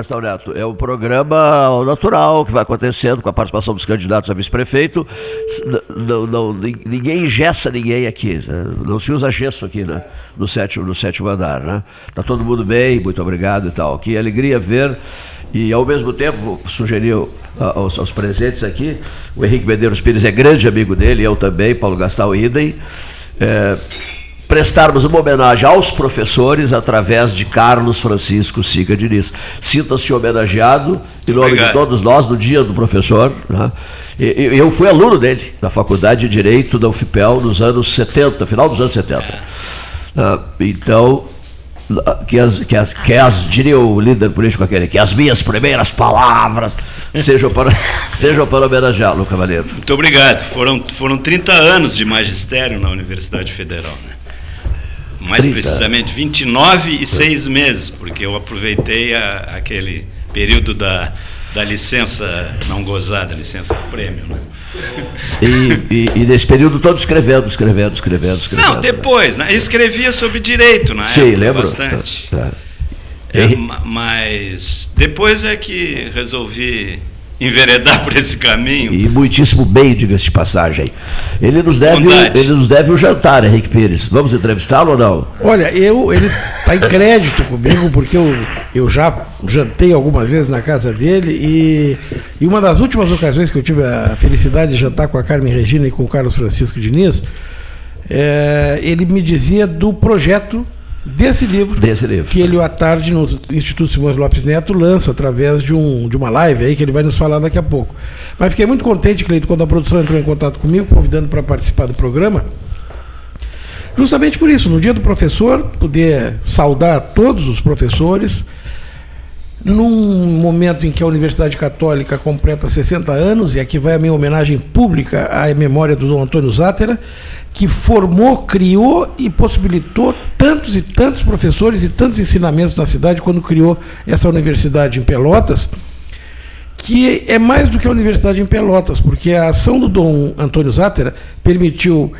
Gastão Neto, é um programa natural que vai acontecendo com a participação dos candidatos a vice-prefeito. Não, não, ninguém ingessa ninguém aqui. Né? Não se usa gesso aqui né? no, sétimo, no sétimo andar. Né? Tá todo mundo bem, muito obrigado e tal. Que alegria ver. E ao mesmo tempo, sugeriu aos, aos presentes aqui, o Henrique Medeiros Pires é grande amigo dele, eu também, Paulo Gastal idem. É, prestarmos uma homenagem aos professores através de Carlos Francisco Siga Diniz. Sinta-se homenageado em nome Obrigado. de todos nós no dia do professor. Né? Eu fui aluno dele na Faculdade de Direito da UFPEL nos anos 70, final dos anos 70. É. Ah, então, que as, que as, que as, diria o líder político aquele, que as minhas primeiras palavras sejam para, sejam para homenageá-lo, cavaleiro. Muito obrigado. Foram, foram 30 anos de magistério na Universidade Federal. Né? Mais 30. precisamente 29 e 6 meses, porque eu aproveitei a, aquele período da, da licença não gozada, licença prêmio. Né? E, e, e, nesse período todo escrevendo, escrevendo, escrevendo, escrevendo. Não, depois, né? escrevia sobre direito na Sim, época, lembro. bastante. É, é. É, mas depois é que resolvi enveredar por esse caminho. E muitíssimo bem, diga-se de passagem. Ele nos deve, ele nos deve o jantar, Henrique Pires. Vamos entrevistá-lo ou não? Olha, eu, ele está em crédito comigo, porque eu, eu já jantei algumas vezes na casa dele e, e uma das últimas ocasiões que eu tive a felicidade de jantar com a Carmen Regina e com o Carlos Francisco Diniz, é, ele me dizia do projeto desse livro, desse livro. que ele à tarde no Instituto Simões Lopes Neto lança através de, um, de uma live aí que ele vai nos falar daqui a pouco. Mas fiquei muito contente, Cleito, quando a produção entrou em contato comigo, convidando para participar do programa. Justamente por isso, no dia do professor, poder saudar todos os professores, num momento em que a Universidade Católica completa 60 anos, e aqui vai a minha homenagem pública à memória do Dom Antônio Zátera, que formou, criou e possibilitou tantos e tantos professores e tantos ensinamentos na cidade quando criou essa universidade em Pelotas, que é mais do que a universidade em Pelotas, porque a ação do Dom Antônio Zátera permitiu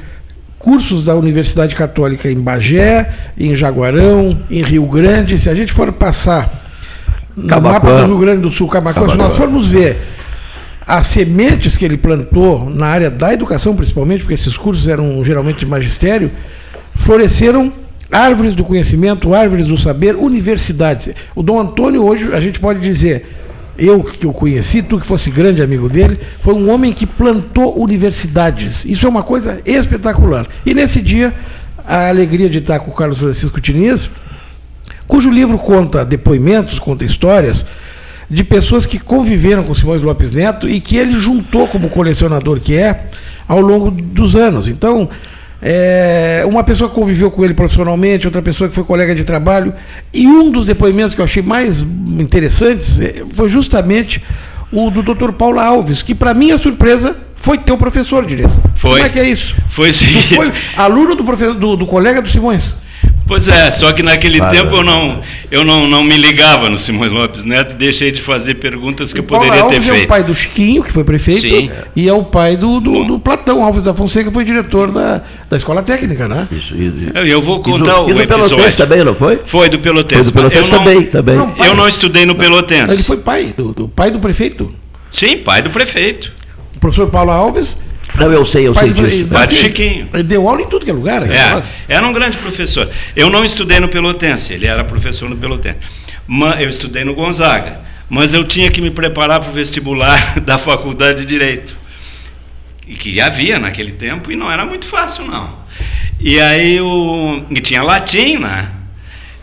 cursos da Universidade Católica em Bagé, em Jaguarão, em Rio Grande. Se a gente for passar no mapa do Rio Grande do Sul, Camacuã, se nós formos ver as sementes que ele plantou na área da educação, principalmente, porque esses cursos eram geralmente de magistério, floresceram árvores do conhecimento, árvores do saber, universidades. O Dom Antônio, hoje, a gente pode dizer, eu que o conheci, tu que fosse grande amigo dele, foi um homem que plantou universidades. Isso é uma coisa espetacular. E nesse dia, a alegria de estar com o Carlos Francisco Tinias, cujo livro conta depoimentos, conta histórias de pessoas que conviveram com Simões Lopes Neto e que ele juntou como colecionador que é ao longo dos anos. Então, é, uma pessoa que conviveu com ele profissionalmente, outra pessoa que foi colega de trabalho, e um dos depoimentos que eu achei mais interessantes é, foi justamente o do Dr. Paulo Alves, que para minha surpresa foi teu professor, direito. Foi. Como é que é isso? Foi sim. Tu foi aluno do, professor, do, do colega do Simões. Pois é, só que naquele tempo eu não, eu não, não me ligava no Simões Lopes Neto e deixei de fazer perguntas que eu poderia Alves ter feito. é o pai do Chiquinho, que foi prefeito, Sim. e é o pai do, do, do, Platão Alves da Fonseca, que foi diretor da, da Escola Técnica, né? Isso, e, eu, eu vou contar e do, o e do Pelotense também, não foi? Foi do Pelotense. Foi do Pelotense também, não, também. Não, eu não estudei no Pelotense. Ele foi pai do, do pai do prefeito. Sim, pai do prefeito. O professor Paulo Alves não, eu sei, eu pai sei disso. Pai do Chiquinho. Ele deu aula em tudo que é lugar. É, era um grande professor. Eu não estudei no Pelotense, ele era professor no Pelotense. Eu estudei no Gonzaga, mas eu tinha que me preparar para o vestibular da Faculdade de Direito. E que havia naquele tempo e não era muito fácil, não. E aí o. E tinha latim, né?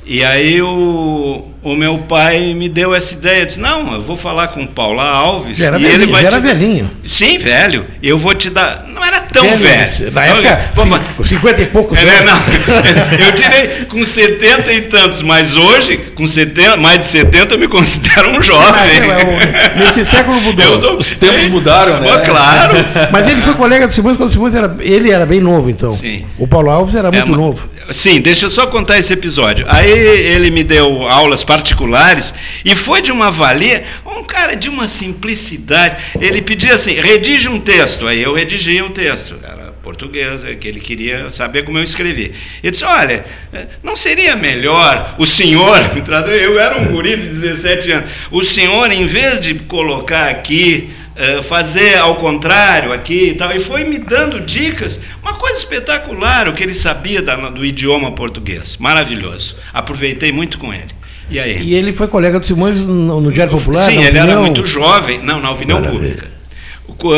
E aí o, o meu pai me deu essa ideia, disse, não, eu vou falar com o Paula Alves. Já era e velhinho, ele vai já era te- velhinho. Sim, velho. Eu vou te dar. Não era tão Velho, velho. Na Não, época, vamos- cin- 50 e poucos é, anos. não, eu tirei com 70 e tantos, mas hoje, com 70, mais de 70, eu me considero um jovem. é, o- nesse século mudou. Sou- Os tempos mudaram, né? Pô, Claro. Mas ele foi colega do Simões quando o Simões era. Ele era bem novo, então. Sim. O Paulo Alves era muito É, novo. Sim, deixa eu só contar esse episódio. Aí ele me deu aulas particulares e foi de uma valia, um cara de uma simplicidade. Ele pedia assim: redige um texto. Aí eu redigia um texto. Era português, é que ele queria saber como eu escrevia. Ele disse: Olha, eh, não seria melhor o senhor, eu era um guri de 17 anos, o senhor, em vez de colocar aqui eh, fazer ao contrário aqui e tal. E foi me dando dicas, uma coisa espetacular o que ele sabia do idioma português. Maravilhoso. Aproveitei muito com ele. E aí? E ele foi colega do Simões no, no Diário Popular? Sim, ele era Opinião? muito jovem, não, na opinião Maravilha. pública.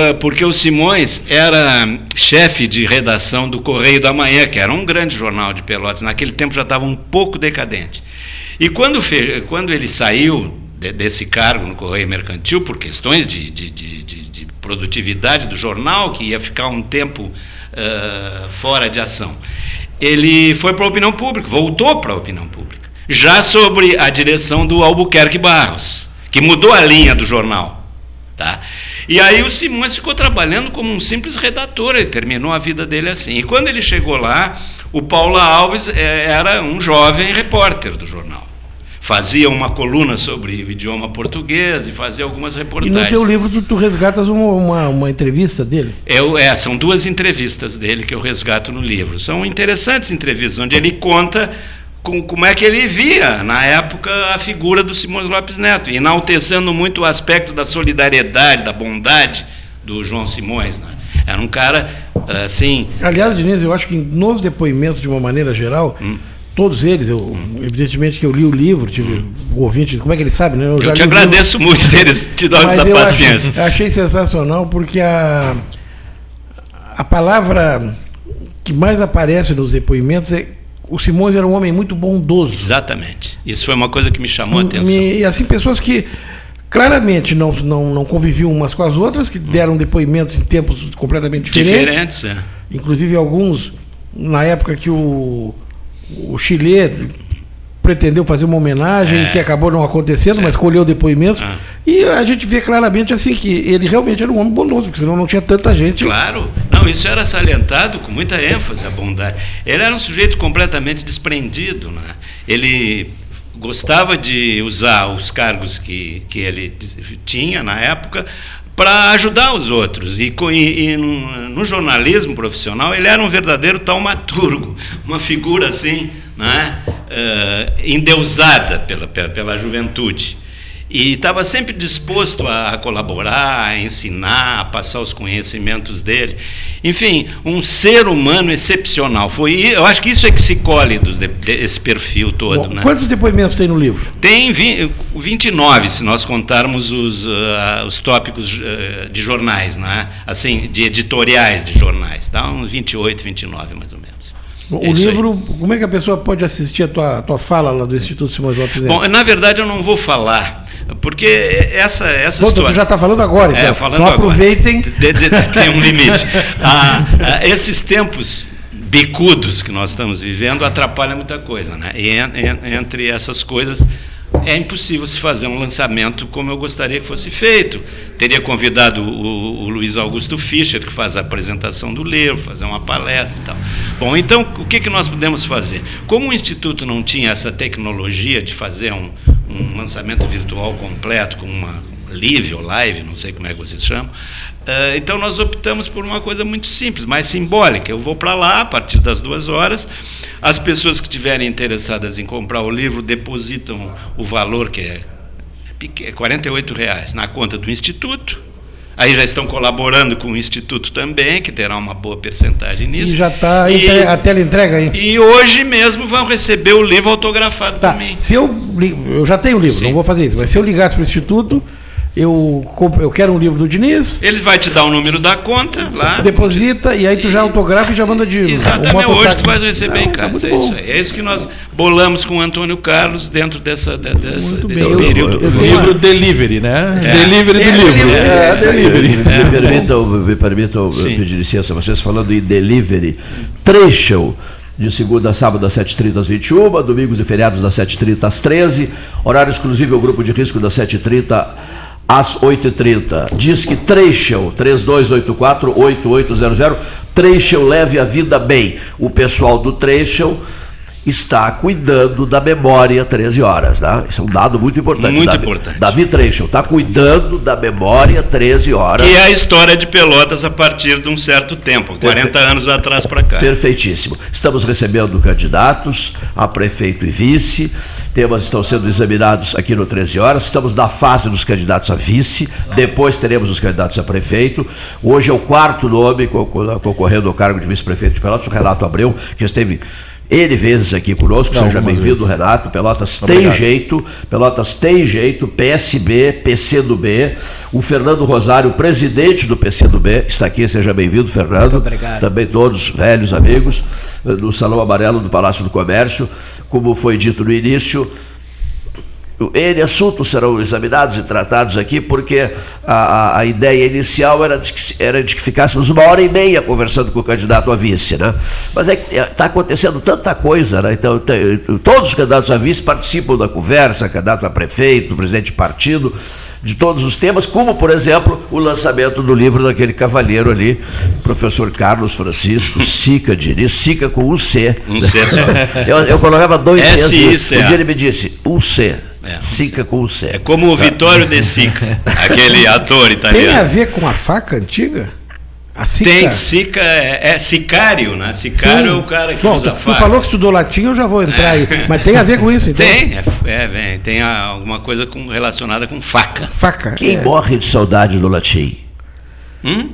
Eh, Porque o Simões era chefe de redação do Correio da Manhã, que era um grande jornal de Pelotas. Naquele tempo já estava um pouco decadente. E quando, quando ele saiu de- desse cargo no Correio Mercantil, por questões de, de- de- de- de produtividade do jornal, que ia ficar um tempo ah, fora de ação, ele foi para a opinião pública, voltou para a opinião pública, já sobre a direção do Albuquerque Barros, que mudou a linha do jornal. Tá? E aí o Simões ficou trabalhando como um simples redator, ele terminou a vida dele assim. E quando ele chegou lá, o Paula Alves eh, era um jovem repórter do jornal. Fazia uma coluna sobre o idioma português e fazia algumas E reportagens. no teu livro tu, tu resgatas uma, uma, uma entrevista dele. Eu, é, são duas entrevistas dele que eu resgato no livro. São interessantes entrevistas, onde ele conta com, como é que ele via, na época, a figura do Simões Lopes Neto, enaltecendo muito o aspecto da solidariedade, da bondade do João Simões. Né? Era um cara, assim, Aliás, Diniz, eu acho que nos depoimentos, de uma maneira geral, Hum. todos eles, eu, evidentemente que eu li o livro, tive o ouvinte, como é que ele sabe, né? eu já te agradeço muito deles te dar essa eu paciência. Achei, achei sensacional porque a, a palavra que mais aparece nos depoimentos é o Simões era um homem muito bondoso. Exatamente. Isso foi uma coisa que me chamou a atenção. E assim, pessoas que claramente não, não, não conviviam umas com as outras, que deram depoimentos em tempos completamente diferentes. Diferentes, é. Inclusive alguns, na época que o, o Chile pretendeu fazer uma homenagem É. que acabou não acontecendo, mas colheu depoimentos. Ah. E a gente vê claramente assim que ele realmente era um homem bondoso, porque senão não tinha tanta gente. Claro, isso era salientado com muita ênfase a bondade. Ele era um sujeito completamente desprendido, né? Ele gostava de usar os cargos que, que ele tinha na época para ajudar os outros. E, e- e no, jornalismo profissional ele era um verdadeiro taumaturgo, uma figura assim, né? eh, endeusada pela, pela, pela juventude. E estava sempre disposto a colaborar, a ensinar, a passar os conhecimentos dele. Enfim, um ser humano excepcional. Foi, eu acho que isso é que se colhe do- de- desse perfil todo. Bom, né? Quantos depoimentos tem no livro? Tem vi- 29, se nós contarmos os, ah, os tópicos ah, de jornais, né? assim, de editoriais de jornais. Dá uns 28, 29 mais ou menos. O É livro, como é que a pessoa pode assistir a tua, a tua fala lá do Instituto Simões Lopes? Bom, na verdade eu não vou falar, porque essa, essa Bom, tu história... já está falando agora, então. É, falando agora. aproveitem. De- de- tem um limite. Ah, ah, esses tempos bicudos que nós estamos vivendo atrapalham muita coisa, né? E en- en- entre essas coisas é impossível se fazer um lançamento como eu gostaria que fosse feito. Teria convidado o, o Luiz Augusto Fischer, que faz a apresentação do livro, fazer uma palestra e tal. Bom, então o que, que nós podemos fazer? Como o Instituto não tinha essa tecnologia de fazer um, um lançamento virtual completo com uma live ou live, não sei como é que vocês chamam. eh, então nós optamos por uma coisa muito simples, mais simbólica. Eu vou para lá a partir das duas horas. As pessoas que estiverem interessadas em comprar o livro depositam o valor que é é 48 reais na conta do Instituto. Aí já estão colaborando com o Instituto também, que terá uma boa percentagem nisso. E já está a tela entrega aí. E hoje mesmo vão receber o livro autografado Tá, também. se eu, eu já tenho o livro, Sim. não vou fazer isso, mas se eu ligasse para o Instituto, eu, comp- eu quero um livro do Diniz, Ele vai te dar o número da conta lá. deposita e aí tu já autografa e já manda de. Exatamente, o hoje tu vais receber em Não, tá casa. muito É isso, aí. é isso que nós bolamos com o Antônio Carlos dentro dessa, de- dessa, Muito desse bem. Eu- período. eu tenho Livro uma- delivery, né? É. Delivery do É, livro. delivery. É, delivery. Me permitam, me permitam pedir licença, vocês falando em delivery, trecho de segunda a sábado das 7h30 às 21 domingos e feriados das 7h30 às 13 horário exclusivo ao grupo de risco das 7h30 às 8h30. Diz que Trecho, 3284-8800, Trecho leve a vida bem. O pessoal do Trecho está cuidando da memória 13 horas, né? Isso é um dado muito importante. Muito Davi, importante. Davi Trecho está cuidando da memória 13 horas. E é a história de Pelotas a partir de um certo tempo, 40 anos atrás para cá. Perfeitíssimo. Estamos recebendo candidatos a prefeito e vice. Temas estão sendo examinados aqui no 13 horas. Estamos na fase dos candidatos a vice. Depois teremos os candidatos a prefeito. Hoje é o quarto nome concor- concorrendo ao cargo de vice-prefeito de Pelotas, o Renato Abreu, que esteve N vezes aqui conosco. Não, Seja bem-vindo. Renato. Pelotas tem Obrigado. jeito. Pelotas tem jeito. PSB, PC do B. O Fernando Rosário, presidente do PC do B, está aqui. Seja bem-vindo, Fernando. obrigado. Também todos velhos amigos eh, do Salão Amarelo do Palácio do Comércio. Como foi dito no início, N assuntos serão examinados e tratados aqui, porque a, a- ideia inicial era de, que, era de que ficássemos uma hora e meia conversando com o candidato a vice, né? Mas é que está acontecendo tanta coisa, né? Então, tem- todos os candidatos a vice participam da conversa, candidato a prefeito, presidente de partido, de todos os temas, como, por exemplo, o lançamento do livro daquele cavalheiro ali, professor Carlos Francisco, Sica Diniz, Sica com um C. Um C. Eu, eu colocava dois Cs. Um dia ele me disse, um C. É. Sica com um C. É como o Vittorio De Sica, aquele ator Tem a italiano. ver com a faca antiga? A Sica? Tem, Sica é, é sicário, né? Sicário é o cara que Bom, usa tu faca. falou que estudou latim, eu já vou entrar aí. Mas tem a ver com isso, então? Tem, é, é, vem, tem alguma coisa com- relacionada com faca. Faca. Quem é. morre de saudade do latim? Hum?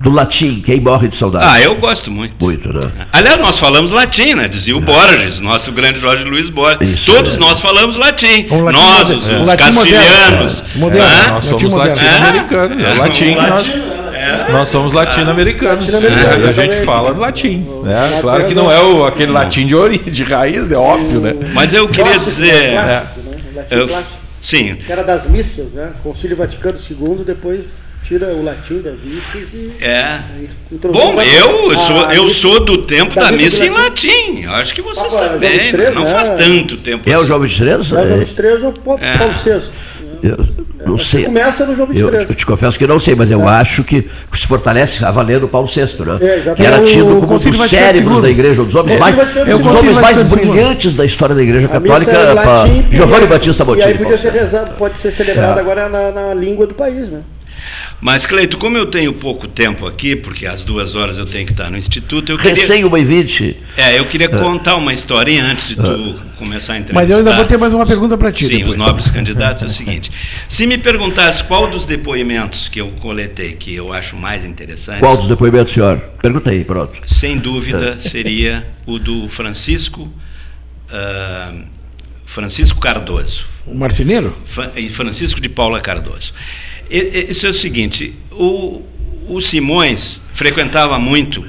Do latim, quem morre de saudade? Ah, eu gosto muito. Muito, né? Aliás, nós falamos latim, né? Dizia o Borges, nosso grande Jorge Luiz Borges. Isso, Todos é. nós falamos latim. Um latim nós, moderno. os, Um os latim moderno. castilhanos. É, moderno. Hã? Nós somos latino-americanos. É É. latim que nós. Latim- Nós somos latino-americanos. Latino-americano, E a gente fala latim. Né? Claro que não é o, aquele latim de origem, de raiz, é óbvio, né? Mas eu queria Clássico, dizer. né? Clássico, né? Latim eu- clássico. sim, Que era das missas, né? Concílio Vaticano II, depois tira o latim das missas e. é. e Bom, eu a sou, eu missa- sou do tempo da da missa missa de em latim. Eu acho que você está João bem. 23, Não né? faz tanto tempo. É o assim. João 23? É o João É, 23 ou Paulo É. Paulo VI. eu não sei. Começa no João Eu, 23. eu te confesso que não sei, mas eu acho que se fortalece a valer o Paulo VI, né? É, exatamente. que era É o tido como um dos cérebros da igreja, um dos homens É, mais, Vaticano um dos homens mais brilhantes da história da igreja católica, é latim, Giovanni e- Batista E Bottini. aí podia ser rezado, pode ser celebrado agora na, na língua do país, né? Mas, Cleito, como eu tenho pouco tempo aqui, porque às duas horas eu tenho que estar no instituto, eu queria, Recém uma e vinte. é, eu queria contar uma historinha antes de tu começar a entrevistar. Mas eu ainda vou ter mais uma pergunta para ti. Sim, depois. os nobres candidatos é o seguinte. Se me perguntasse qual dos depoimentos que eu coletei que eu acho mais interessante, Qual dos depoimentos, senhor? Pergunta aí, pronto. sem dúvida seria o do Francisco ah, Francisco Cardoso. O marceneiro? E Francisco de Paula Cardoso. Isso é o seguinte: o, o Simões frequentava muito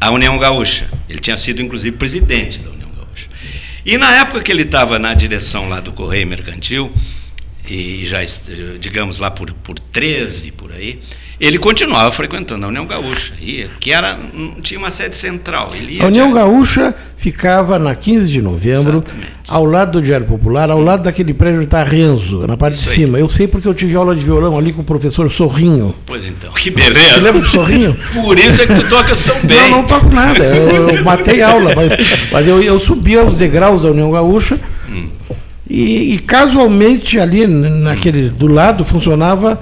a União Gaúcha. Ele tinha sido, inclusive, presidente da União Gaúcha. E na época que ele estava na direção lá do Correio Mercantil, e já, digamos, lá por, por 13, por aí, ele continuava frequentando a União Gaúcha, que era, não tinha uma sede central. A União direto. Gaúcha ficava na 15 de novembro, Exatamente. ao lado do Diário Popular, ao lado daquele prédio está Renzo, na parte de Isso aí. cima. Eu sei porque eu tive aula de violão ali com o professor Sorrinho. Pois então, que Você beleza. lembra do Sorrinho? Por isso é que tu tocas tão bem. Não, não toco nada. Eu, eu matei aula, mas, mas eu, eu subia os degraus da União Gaúcha e, e casualmente ali naquele do lado funcionava,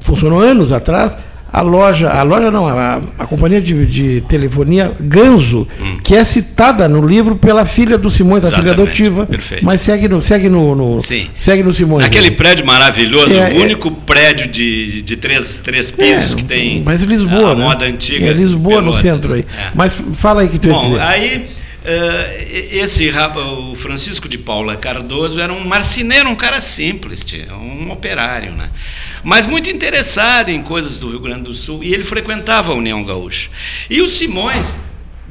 funcionou anos atrás, a loja, a loja não, a, a companhia de, de telefonia Ganzo, que é citada no livro pela filha do Simões, a filha adotiva, perfeito. mas segue no, segue no, no- segue no Simões. Aquele prédio maravilhoso, É, o é. único prédio de, de três, três pisos que tem Mas Lisboa, a né? moda antiga. É Lisboa no centro aí. É. Mas fala aí que tu Bom, aí esse rapa- o Francisco de Paula Cardoso era um marceneiro, um cara simples, um operário, né? Mas muito interessado em coisas do Rio Grande do Sul e ele frequentava a União Gaúcha. E o Simões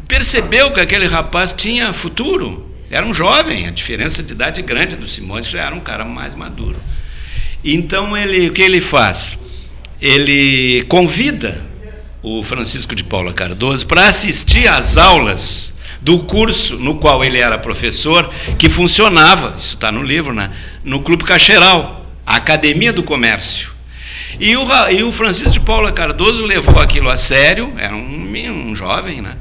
percebeu que aquele rapaz tinha futuro. Era um jovem, a diferença de idade grande do Simões já era um cara mais maduro. Então ele, o que ele faz? Ele convida o Francisco de Paula Cardoso para assistir às aulas do curso no qual ele era professor, que funcionava, isso está no livro, né? no Clube Cacheral, a Academia do Comércio. E o, e o Francisco de Paula Cardoso levou aquilo a sério, era um, um jovem, né?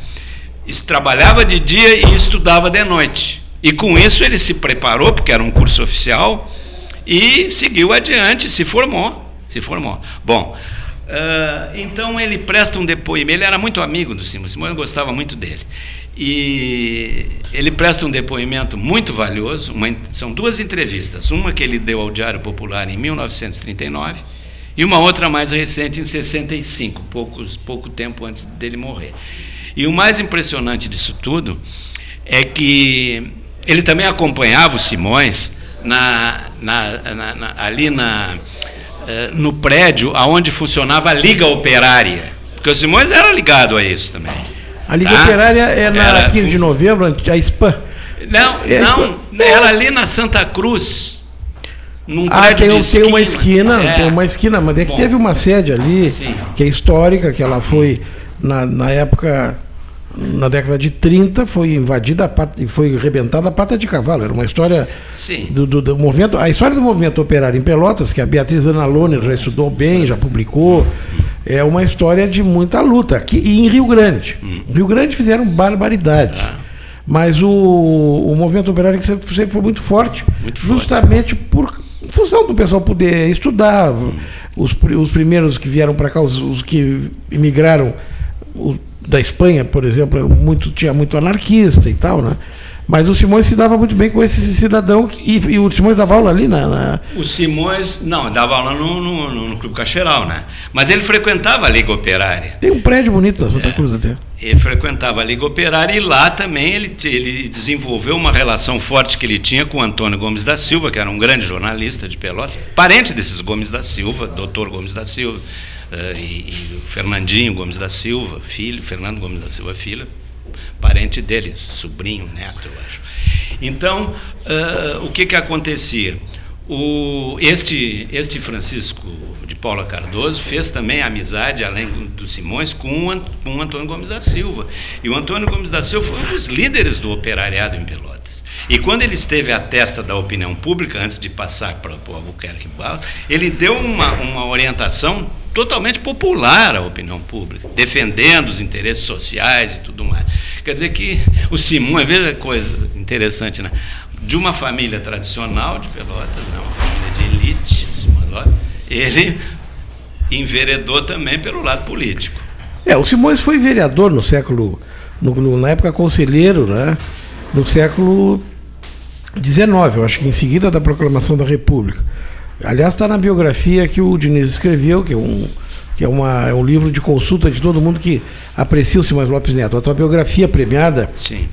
Trabalhava de dia e estudava de noite. E com isso ele se preparou, porque era um curso oficial, e seguiu adiante, se formou. Se formou. Bom, ah, então ele presta um depoimento. Ele era muito amigo do Simões, Simões gostava muito dele. E ele presta um depoimento muito valioso. uma são duas entrevistas. Uma que ele deu ao Diário Popular em 1939 e uma outra mais recente em 65, poucos, pouco tempo antes dele morrer. E o mais impressionante disso tudo é que ele também acompanhava o Simões na, na- na- na- ali na, eh, no prédio aonde funcionava a Liga Operária, porque o Simões era ligado a isso também. A Liga Tá? Operária é na Era- 15 de novembro, a SPAM. Não, É, não, é. era ali na Santa Cruz. Num Ah, tem, tem uma esquina, É. tem uma esquina, mas é que Bom. teve uma sede ali, Sim. que é histórica, que ela foi, na, na época, na década de 30, foi invadida e foi rebentada a pata de cavalo. Era uma história do, do- do movimento. A história do movimento operário em Pelotas, que a Beatriz Analone já estudou bem, já publicou, é uma história de muita luta. Aqui, e em Rio Grande. Hum. Rio Grande fizeram barbaridades. Ah. Mas o, o movimento operário sempre, sempre foi muito forte, Muito forte. justamente por função do pessoal poder estudar. Os, os primeiros que vieram para cá, os, os que imigraram o- da Espanha, por exemplo, muito, tinha muito anarquista e tal, né? Mas o Simões se dava muito bem com esse cidadão, e, e o Simões dava aula ali na. na- O Simões, não, dava aula no, no, no- Clube Cacheral, né? Mas ele frequentava a Liga Operária. Tem um prédio bonito na É. Santa Cruz até. Ele frequentava a Liga Operária e lá também ele, ele desenvolveu uma relação forte que ele tinha com o Antônio Gomes da Silva, que era um grande jornalista de Pelotas, parente desses Gomes da Silva, doutor Gomes da Silva, e, e o Fernandinho Gomes da Silva, filho, Fernando Gomes da Silva, filho, parente dele, sobrinho, neto, eu acho. Então, ah, o que, que acontecia? O, este, este Francisco de Paula Cardoso fez também amizade, além do Simões, com o, com o Antônio Gomes da Silva. E o Antônio Gomes da Silva foi um dos líderes do operariado em Pelotas. E quando ele esteve à testa da opinião pública, antes de passar para o Albuquerque Barros, ele deu uma, uma orientação totalmente popular à opinião pública, defendendo os interesses sociais e tudo mais. Quer dizer que o Simões, veja que coisa interessante, né? de uma família tradicional de Pelotas, né? uma família de elite, ele enveredou também pelo lado político. É, o Simões foi vereador no século. no- na época conselheiro, né? No século XIX, eu acho que em seguida da proclamação da República. Aliás, está na biografia que o Diniz escreveu, que é um, que é uma, é um livro de consulta de todo mundo que aprecia o Simões Lopes Neto. A tua biografia premiada Sim.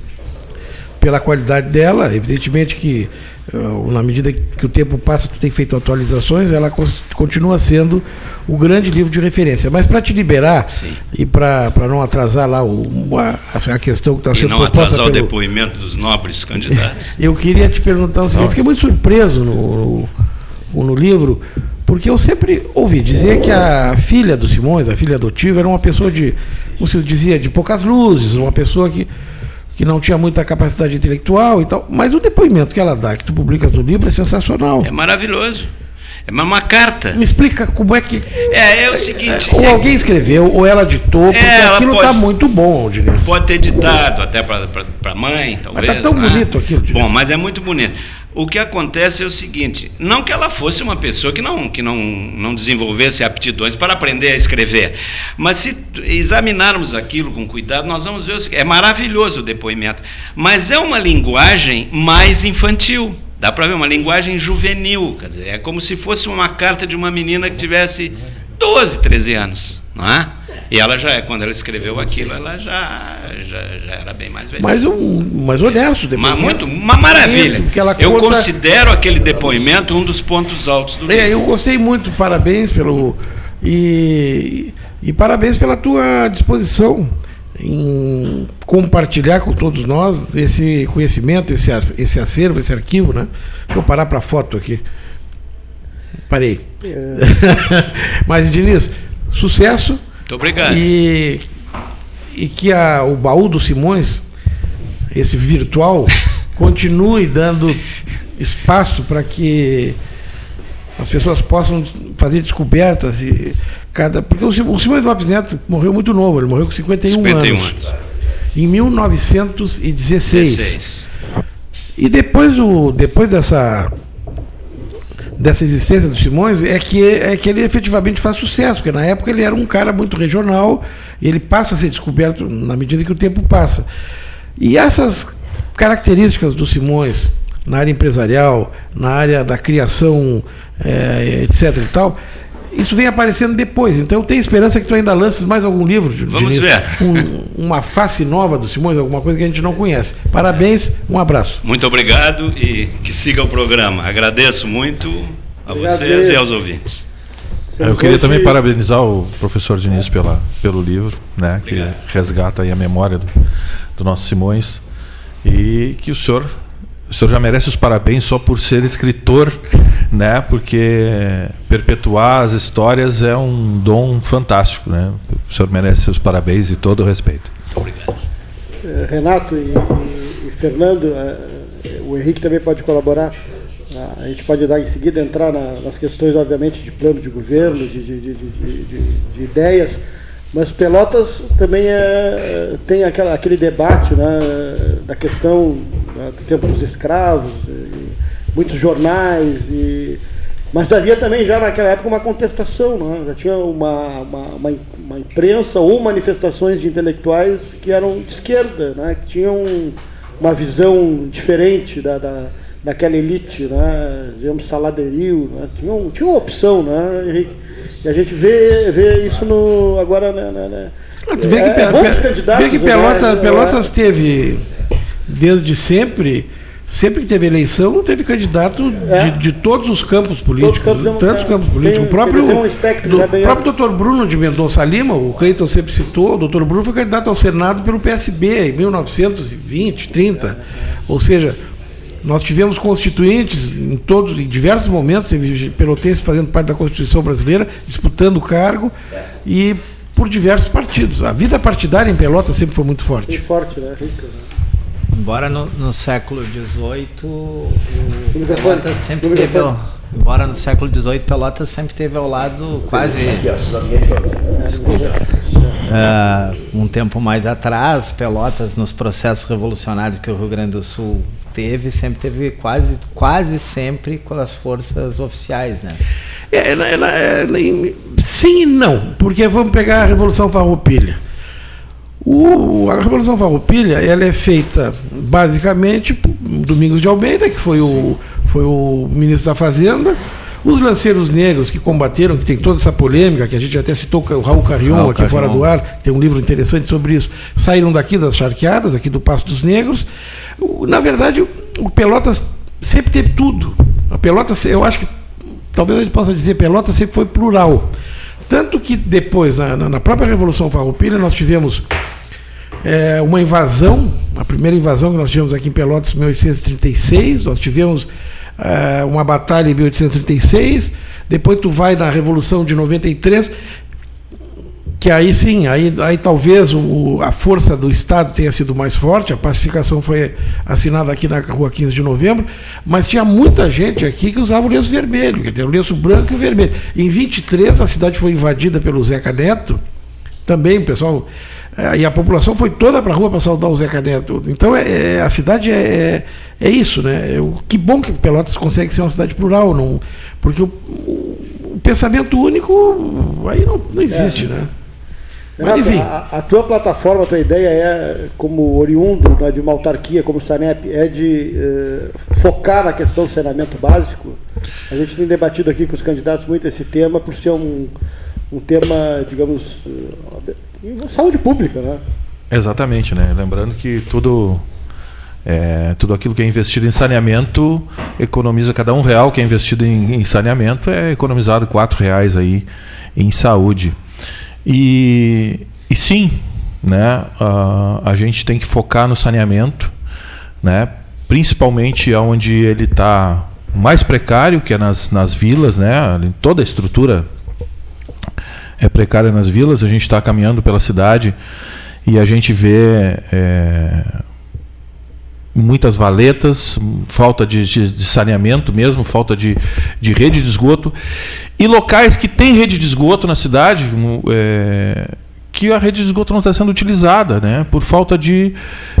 Pela qualidade dela, evidentemente que eh, na medida que o tempo passa, tu tem feito atualizações, ela continua sendo o grande livro de referência. Mas para te liberar Sim. e para não atrasar lá o, a, a questão que está E sendo não proposta atrasar o pelo, depoimento dos nobres candidatos. eu queria te perguntar o seguinte, eu fiquei muito surpreso no, no, no livro, porque eu sempre ouvi dizer que a filha do Simões, a filha adotiva, era uma pessoa de, como se dizia, de poucas luzes, uma pessoa que, que não tinha muita capacidade intelectual e tal. Mas o depoimento que ela dá, que tu publicas no livro, é sensacional. É maravilhoso. É uma, carta. Me explica como é que. É, é o seguinte. Ou alguém escreveu, ou ela ditou, porque É, ela aquilo está muito bom, Diniz. Pode ter ditado até para a mãe, talvez. tá tão né? bonito aquilo, Diniz. Bom, mas é muito bonito. O que acontece é o seguinte: não que ela fosse uma pessoa que não, que não, não desenvolvesse aptidões para aprender a escrever, mas se examinarmos aquilo com cuidado, nós vamos ver. o seguinte, É maravilhoso o depoimento, mas é uma linguagem mais infantil. Dá para ver uma linguagem juvenil, quer dizer, é como se fosse uma carta de uma menina que tivesse 12, 13 anos, não é? E ela já é, quando ela escreveu aquilo, ela já, já, já era bem mais velha. Mas, um, mas honesto. Uma, depoimento. muito, uma maravilha. Ela Eu conta- considero aquele depoimento um dos pontos altos do livro. É, eu gostei muito, parabéns pelo. E, e parabéns pela tua disposição em compartilhar com todos nós esse conhecimento, esse, esse acervo, esse arquivo, né? Deixa eu parar para a foto aqui. Parei. Mas, Diniz, sucesso. Muito obrigado. E, e que a, o baú do Simões, esse virtual, continue dando espaço para que as pessoas possam fazer descobertas e cada porque o, Sim- o Simões Lopes Neto morreu muito novo, ele morreu com 51, 51 anos, anos. em 1916. 16. E depois, do, depois dessa, dessa existência do Simões, é que, é que ele efetivamente faz sucesso, porque na época ele era um cara muito regional e ele passa a ser descoberto na medida que o tempo passa. E essas características do Simões na área empresarial, na área da criação, eh, etc. e tal, isso vem aparecendo depois. Então eu tenho esperança que tu ainda lances mais algum livro, Vamos Diniz, ver. um- uma face nova do Simões, alguma coisa que a gente não conhece. Parabéns, um abraço. Muito obrigado e que siga o programa. Agradeço muito a Obrigado, vocês e aos ouvintes. Eu queria também parabenizar o professor Diniz pela, pelo livro, né, que Obrigado. resgata aí a memória do, do nosso Simões e que o senhor, o senhor já merece os parabéns só por ser escritor, né, porque perpetuar as histórias é um dom fantástico, né. O senhor merece os parabéns e todo o respeito. Eh, Renato e, e- Fernando, eh, o Henrique também pode colaborar. Ah, A gente pode dar em seguida entrar na- nas questões, obviamente, de plano de governo, de, de- de- de- de- de ideias, mas Pelotas também é, tem aquela, aquele debate né, da questão né, do tempo dos escravos, e muitos jornais, e, mas havia também já naquela época uma contestação, né? já tinha uma, uma, uma, imprensa ou manifestações de intelectuais que eram de esquerda, né? que tinham uma visão diferente da, da, daquela elite, né? digamos, saladeril, né? tinha, um, tinha uma opção, né, Henrique? E a gente vê, vê isso no, agora né, né, né? Tu vê que, É, Pe- bons Pe- candidatos, vê que né? Pelota- É. Pelotas teve, desde sempre, sempre que teve eleição, teve candidato É. de, de todos os campos políticos. campos tantos democráticos. campos políticos. Tem- o próprio, tem um espectro do, bem próprio doutor Bruno de Mendonça Lima, o Cleiton sempre citou, o doutor Bruno foi candidato ao Senado pelo PSB em 1920, 30. Ou seja, nós tivemos constituintes em todos, em diversos momentos, pelotense fazendo parte da Constituição brasileira, disputando o cargo e por diversos partidos. A vida partidária em Pelotas sempre foi muito forte. forte, né? Rica, né? Embora no, no século XVIII o Pelotas sempre teve ao, embora no século XVIII Pelotas sempre teve ao lado quase desculpa ah, um tempo mais atrás Pelotas nos processos revolucionários que o Rio Grande do Sul teve sempre teve quase quase sempre com as forças oficiais né? É, ela- ela- nem- sim e não, porque vamos pegar a Revolução Farroupilha. O- a Revolução Farroupilha ela é feita basicamente por Domingos de Almeida, que foi o, foi o ministro da Fazenda, os lanceiros negros que combateram, que tem toda essa polêmica, que a gente até citou o Raul Carrion Raul aqui fora do ar, tem um livro interessante sobre isso, saíram daqui das charqueadas, aqui do Passo dos Negros. Na verdade, o- o Pelotas sempre teve tudo. A Pelotas, eu acho que talvez a gente possa dizer Pelotas sempre foi plural. Tanto que depois, na, na- própria Revolução Farroupilha, nós tivemos é, uma invasão, a primeira invasão que nós tivemos aqui em Pelotas em 1836, nós tivemos é, uma batalha em 1836, depois tu vai na Revolução de 93, que aí sim, aí, aí talvez o, a força do Estado tenha sido mais forte, a pacificação foi assinada aqui na rua 15 de novembro, mas tinha muita gente aqui que usava o lenço vermelho, quer dizer, o lenço branco e o vermelho. Em 23, a cidade foi invadida pelo Zeca Neto, também, o pessoal. eh, E a população foi toda para a rua para saudar o Zeca Neto. Então é, é- a cidade é, é, é isso, né? É que bom que Pelotas consegue ser uma cidade plural, não, porque o, o- o pensamento único aí não, não existe, né? Renato, enfim. a, a tua plataforma, a tua ideia é, como oriundo né, de uma autarquia como o Sanep, é de eh, focar na questão do saneamento básico. A gente tem debatido aqui com os candidatos muito esse tema por ser um, um tema, digamos, uh, saúde pública, né? Exatamente, né? Lembrando que tudo é, tudo aquilo que é investido em saneamento economiza cada um real que é investido em, em saneamento é economizado quatro reais aí em saúde e, e sim né a, a gente tem que focar no saneamento né principalmente onde ele está mais precário que é nas, nas vilas né toda a estrutura é precária nas vilas a gente está caminhando pela cidade e a gente vê é, muitas valetas, falta de, de, de, saneamento mesmo, falta de, de rede de esgoto. E locais que têm rede de esgoto na cidade, é, que a rede de esgoto não está sendo utilizada, né? por falta de,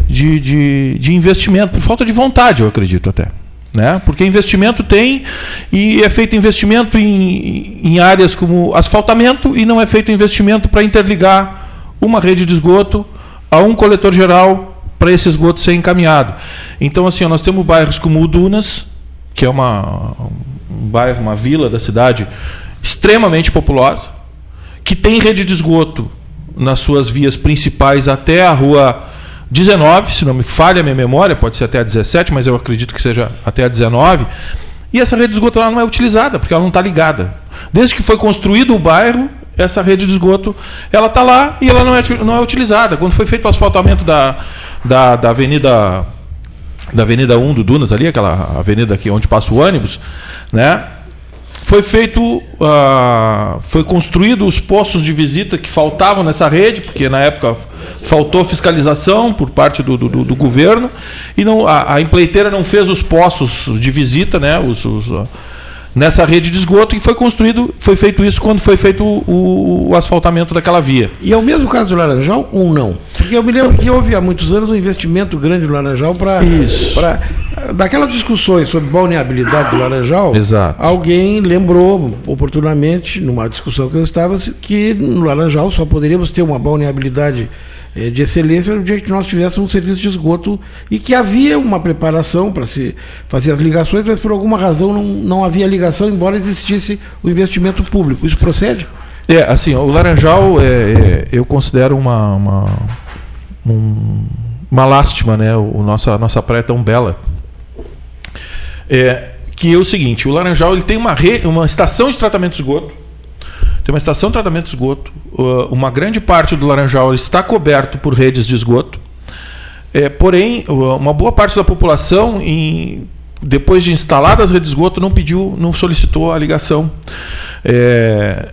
de, de, de investimento, por falta de vontade, eu acredito até. Né? Porque investimento tem e é feito investimento em, em áreas como asfaltamento e não é feito investimento para interligar uma rede de esgoto a um coletor geral para esse esgoto ser encaminhado. Então, assim, ó, nós temos bairros como o Dunas, que é uma, um bairro, uma vila da cidade extremamente populosa, que tem rede de esgoto nas suas vias principais até a rua 19, se não me falha a minha memória, pode ser até a 17, mas eu acredito que seja até a 19. E essa rede de esgoto lá não é utilizada, porque ela não está ligada. Desde que foi construído o bairro, essa rede de esgoto ela está lá e ela não é, não é utilizada. Quando foi feito o asfaltamento da, da, da Avenida da Avenida 1 do Dunas ali, aquela avenida aqui onde passa o ônibus, né? Foi feito, uh, foi construído os postos de visita que faltavam nessa rede, porque na época faltou fiscalização por parte do, do, do governo e não, a, a, empreiteira não fez os postos de visita, né? Os, os, nessa rede de esgoto e foi construído, foi feito isso quando foi feito o, o, asfaltamento daquela via. E é o mesmo caso do Laranjal ou não? Porque eu me lembro que houve há muitos anos um investimento grande no Laranjal para daquelas discussões sobre balneabilidade do Laranjal. Exato. Alguém lembrou oportunamente numa discussão que eu estava que no Laranjal só poderíamos ter uma balneabilidade de excelência no dia que nós tivéssemos um serviço de esgoto e que havia uma preparação para se fazer as ligações, mas por alguma razão não, não havia ligação, embora existisse o investimento público. Isso procede? É, assim, o Laranjal é, é, eu considero uma, uma, um, uma lástima, né? O, nossa, a nossa praia é tão bela. É, que é o seguinte, o Laranjal ele tem uma, re, uma estação de tratamento de esgoto, tem uma estação de tratamento de esgoto. Uma grande parte do Laranjal está coberto por redes de esgoto. É, porém, uma boa parte da população, em, depois de instaladas as redes de esgoto, não pediu, não solicitou a ligação. É,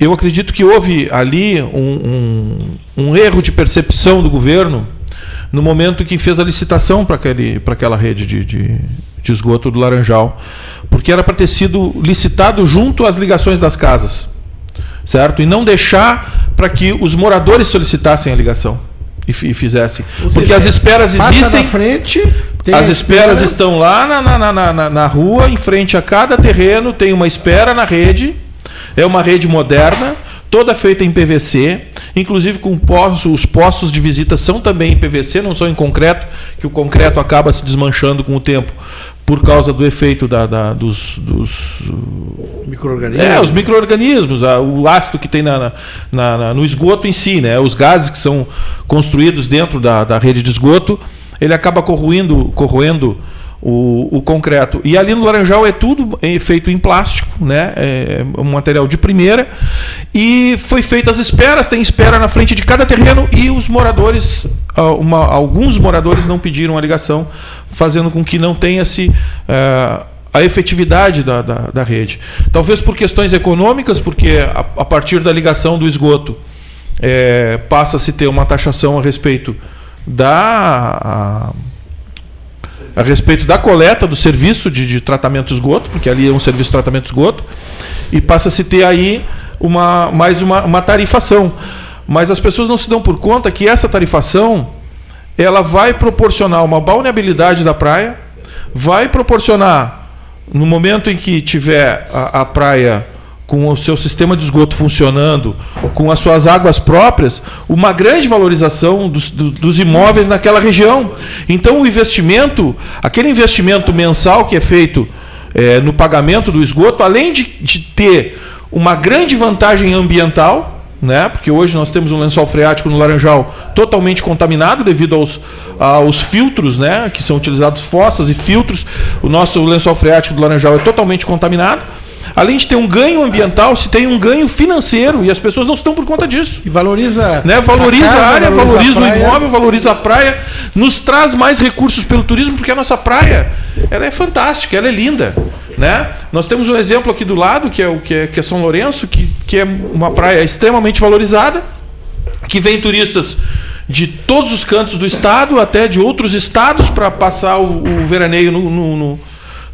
eu acredito que houve ali um, um, um, erro de percepção do governo no momento que fez a licitação para aquela rede de, de, de esgoto do Laranjal, porque era para ter sido licitado junto às ligações das casas certo? E não deixar para que os moradores solicitassem a ligação e, e fizessem. Seja, Porque as esperas existem. Na frente, as esperas espera. estão lá na, na, na, na rua, em frente a cada terreno, tem uma espera na rede. É uma rede moderna, toda feita em PVC, inclusive com os postos de visita são também em PVC, não são em concreto, que o concreto acaba se desmanchando com o tempo por causa do efeito da, da dos, dos microorganismos. É, os microorganismos, o ácido que tem na, na, na, no esgoto em si, né? Os gases que são construídos dentro da, da rede de esgoto, ele acaba corroendo, corroendo o, o, concreto. E ali no Laranjal é tudo é feito em plástico, né? É um material de primeira. E foi feita as esperas, tem espera na frente de cada terreno e os moradores, ah, uma, alguns moradores não pediram a ligação, fazendo com que não tenha-se. Uh, a efetividade da, da, da, rede. Talvez por questões econômicas, porque a, a partir da ligação do esgoto é, passa a se ter uma taxação a respeito da. A, a respeito da coleta do serviço de, de tratamento esgoto, porque ali é um serviço de tratamento esgoto, e passa a se ter aí uma, mais uma, uma tarifação. Mas as pessoas não se dão por conta que essa tarifação ela vai proporcionar uma balneabilidade da praia, vai proporcionar, no momento em que tiver a, a praia com o seu sistema de esgoto funcionando, com as suas águas próprias, uma grande valorização dos, dos, imóveis naquela região. Então, o investimento, aquele investimento mensal que é feito é, no pagamento do esgoto, além de, de ter uma grande vantagem ambiental, né? Porque hoje nós temos um lençol freático no Laranjal totalmente contaminado devido aos, aos filtros, né? Que são utilizados fossas e filtros. O nosso lençol freático do Laranjal é totalmente contaminado. Além de ter um ganho ambiental, se tem um ganho financeiro e as pessoas não estão por conta disso. E valoriza. Né? Valoriza a, casa, área, valoriza, a o imóvel, valoriza a praia, nos traz mais recursos pelo turismo, porque a nossa praia ela é fantástica, ela é linda. Né? Nós temos um exemplo aqui do lado, que é, o, que é, que é São Lourenço, que, que é uma praia extremamente valorizada, que vem turistas de todos os cantos do estado, até de outros estados, para passar o, o veraneio no- no- no,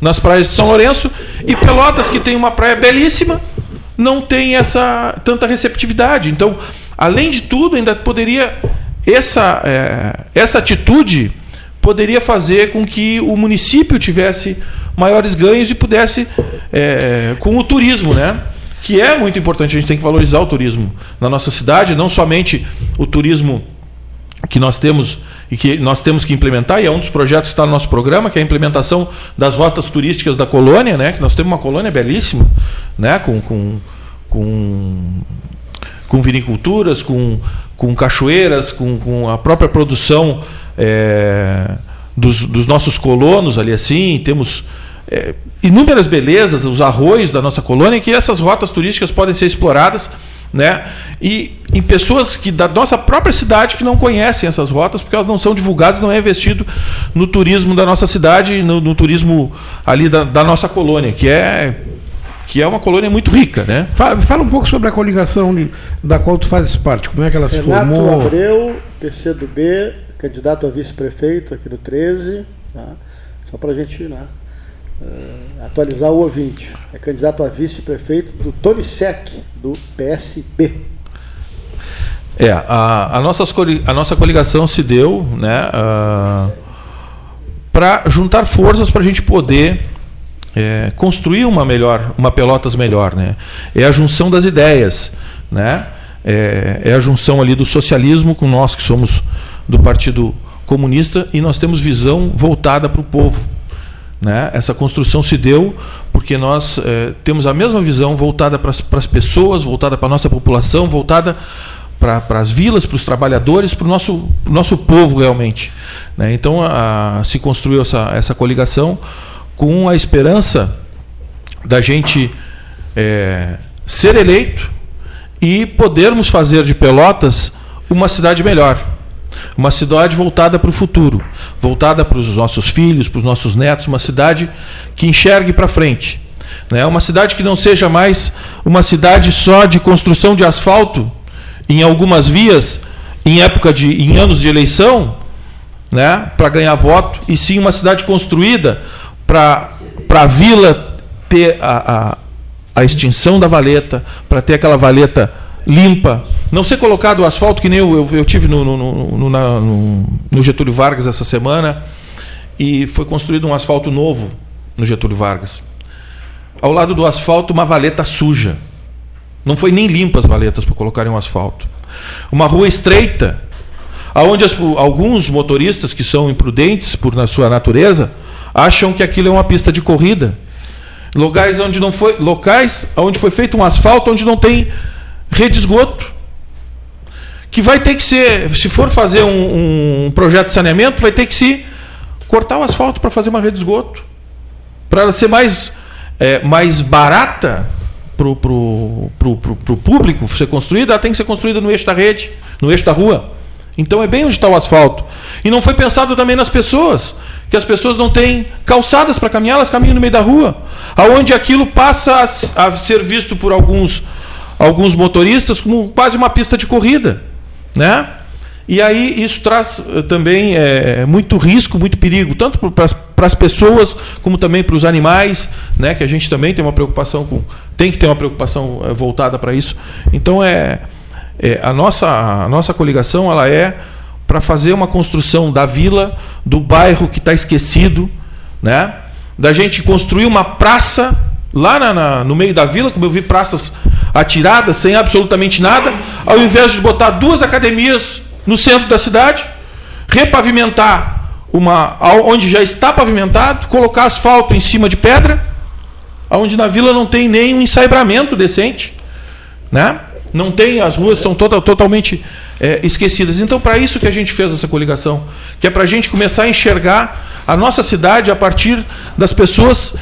nas praias de São Lourenço. E Pelotas, que tem uma praia belíssima, não tem essa tanta receptividade. Então, além de tudo, ainda poderia essa eh, essa atitude poderia fazer com que o município tivesse maiores ganhos e pudesse eh, com o turismo, né? Que é muito importante. A gente tem que valorizar o turismo na nossa cidade, não somente o turismo que nós temos e que nós temos que implementar, e é um dos projetos que está no nosso programa, que é a implementação das rotas turísticas da colônia, né? Que nós temos uma colônia belíssima, né? Com, com, com, com viniculturas, com, com cachoeiras, com, com a própria produção é, dos, dos nossos colonos ali assim, temos é, inúmeras belezas, os arroios da nossa colônia, que essas rotas turísticas podem ser exploradas, né? E em pessoas que da nossa própria cidade que não conhecem essas rotas, porque elas não são divulgadas, não é investido no turismo da nossa cidade, no, no turismo ali da, da nossa colônia, que é que é uma colônia muito rica, né? Fala, fala um pouco sobre a coligação de- da qual tu fazes parte. Como é que ela se Renato formou? Abreu, PC do B, candidato a vice-prefeito aqui no 13, tá? só para a gente né, eh, atualizar o ouvinte. É candidato a vice-prefeito do Tony Sec, do PSB. É, a, a, nossa, a nossa coligação se deu né, para juntar forças para a gente poder é, construir uma melhor, uma Pelotas melhor. Né? É a junção das ideias. Né? É, é a junção ali do socialismo com nós que somos do Partido Comunista e nós temos visão voltada para o povo. Né? Essa construção se deu porque nós eh, temos a mesma visão voltada para as pessoas, voltada para a nossa população, voltada para as vilas, para os trabalhadores, para o nosso, nosso povo realmente. Né? Então a- se construiu essa, essa coligação com a esperança da gente eh, ser eleito e podermos fazer de Pelotas uma cidade melhor. Uma cidade voltada para o futuro, voltada para os nossos filhos, para os nossos netos, uma cidade que enxergue para frente. Né? Uma cidade que não seja mais uma cidade só de construção de asfalto em algumas vias, em época de em anos de eleição, né, para ganhar voto, e sim uma cidade construída para a vila ter a, a, a extinção da valeta, para ter aquela valeta limpa, não ser colocado o asfalto que nem eu, eu, eu tive no, no, no, na- no- Getúlio Vargas essa semana, e foi construído um asfalto novo no Getúlio Vargas. Ao lado do asfalto, uma valeta suja. Não foi nem limpa as valetas para colocarem um asfalto. Uma rua estreita, aonde as- alguns motoristas que são imprudentes por na sua natureza acham que aquilo é uma pista de corrida. Locais onde não foi, locais onde foi feito um asfalto onde não tem rede de esgoto. Que vai ter que ser, se for fazer um, um projeto de saneamento, vai ter que se cortar o asfalto para fazer uma rede de esgoto. Para ela ser mais, é, mais barata para o pro, pro, pro, pro público ser construída, ela tem que ser construída no eixo da rede, no eixo da rua. Então é bem onde está o asfalto. E não foi pensado também nas pessoas, que as pessoas não têm calçadas para caminhar, elas caminham no meio da rua. Aonde aquilo passa a, a ser visto por alguns, alguns motoristas como quase uma pista de corrida. Né? E aí isso traz eh, também eh, muito risco, muito perigo, tanto para as pessoas como também para os animais, né? que a gente também tem uma preocupação com. tem que ter uma preocupação voltada para isso. Então é, é, a, nossa, a nossa coligação ela é para fazer uma construção da vila, do bairro que está esquecido, né? da gente construir uma praça lá na- na- no meio da vila, como eu vi praças atiradas, sem absolutamente nada, ao invés de botar duas academias no centro da cidade, repavimentar uma, onde já está pavimentado, colocar asfalto em cima de pedra, onde na vila não tem nem um ensaibramento decente, né? Não tem, as ruas estão total, totalmente é, esquecidas. Então, para isso que a gente fez essa coligação, que é para a gente começar a enxergar a nossa cidade a partir das pessoas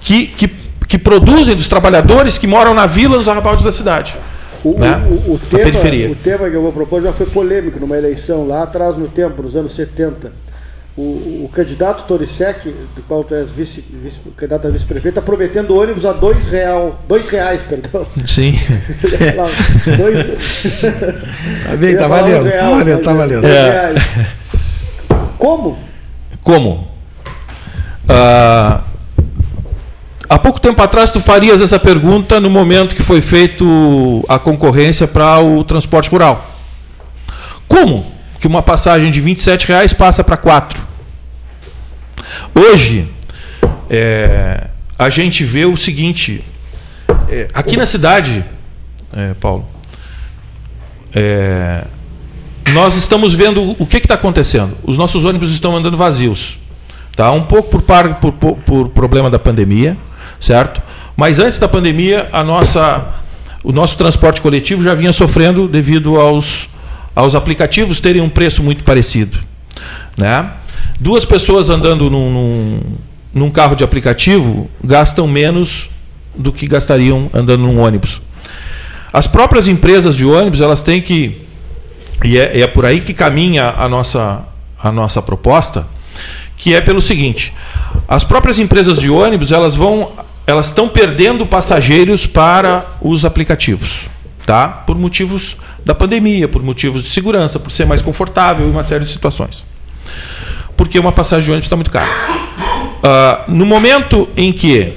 que, que, que produzem, dos trabalhadores que moram na vila, nos arrabaldes da cidade. O, né? o, o, tema, periferia. o tema que eu vou propor já foi polêmico numa eleição lá atrás no tempo, nos anos 70. O, o candidato Torisek, do qual tu és vice, vice, candidato a vice-prefeito, está prometendo ônibus a dois, real, dois reais. Perdão. Sim. dois... Tá bem, tá valendo, real, tá valendo, tá valendo. É. Como? Como? Ah, há pouco tempo atrás tu farias essa pergunta no momento que foi feito a concorrência para o transporte rural. Como que uma passagem de 27 reais passa para 4? Hoje, é, a gente vê o seguinte: é, aqui na cidade, é, Paulo, é, nós estamos vendo o que está acontecendo. Os nossos ônibus estão andando vazios. Tá? Um pouco por, par, por, por, por problema da pandemia, certo? Mas antes da pandemia, a nossa, o nosso transporte coletivo já vinha sofrendo devido aos, aos aplicativos terem um preço muito parecido. Né? Duas pessoas andando num, num, num carro de aplicativo gastam menos do que gastariam andando num ônibus. As próprias empresas de ônibus elas têm que e é, é por aí que caminha a nossa, a nossa proposta, que é pelo seguinte: as próprias empresas de ônibus elas vão elas estão perdendo passageiros para os aplicativos, tá? Por motivos da pandemia, por motivos de segurança, por ser mais confortável e uma série de situações. Porque uma passagem de ônibus está muito cara. Uh, no momento em que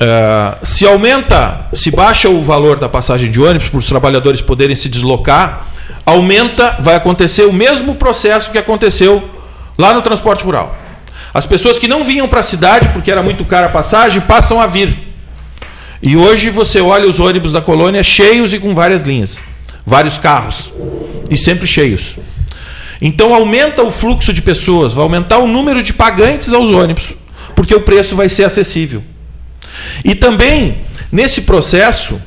uh, se aumenta, se baixa o valor da passagem de ônibus para os trabalhadores poderem se deslocar, aumenta, vai acontecer o mesmo processo que aconteceu lá no transporte rural. As pessoas que não vinham para a cidade porque era muito cara a passagem passam a vir. E hoje você olha os ônibus da colônia cheios e com várias linhas, vários carros e sempre cheios. Então aumenta o fluxo de pessoas, vai aumentar o número de pagantes aos ônibus, porque o preço vai ser acessível. E também nesse processo,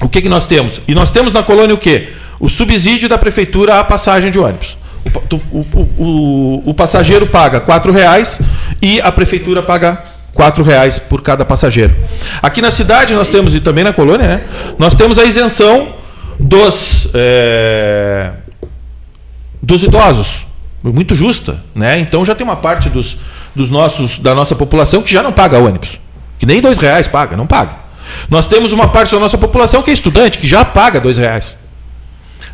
o que, que nós temos? E nós temos na colônia o quê? o subsídio da prefeitura à passagem de ônibus. O, o, o, o passageiro paga R$ reais e a prefeitura paga R$ reais por cada passageiro. Aqui na cidade nós temos, e também na colônia, né, nós temos a isenção dos, é, dos idosos. Muito justa. Né? Então já tem uma parte dos, dos nossos, da nossa população que já não paga ônibus. Que nem R$ reais paga, não paga. Nós temos uma parte da nossa população que é estudante, que já paga R$ reais.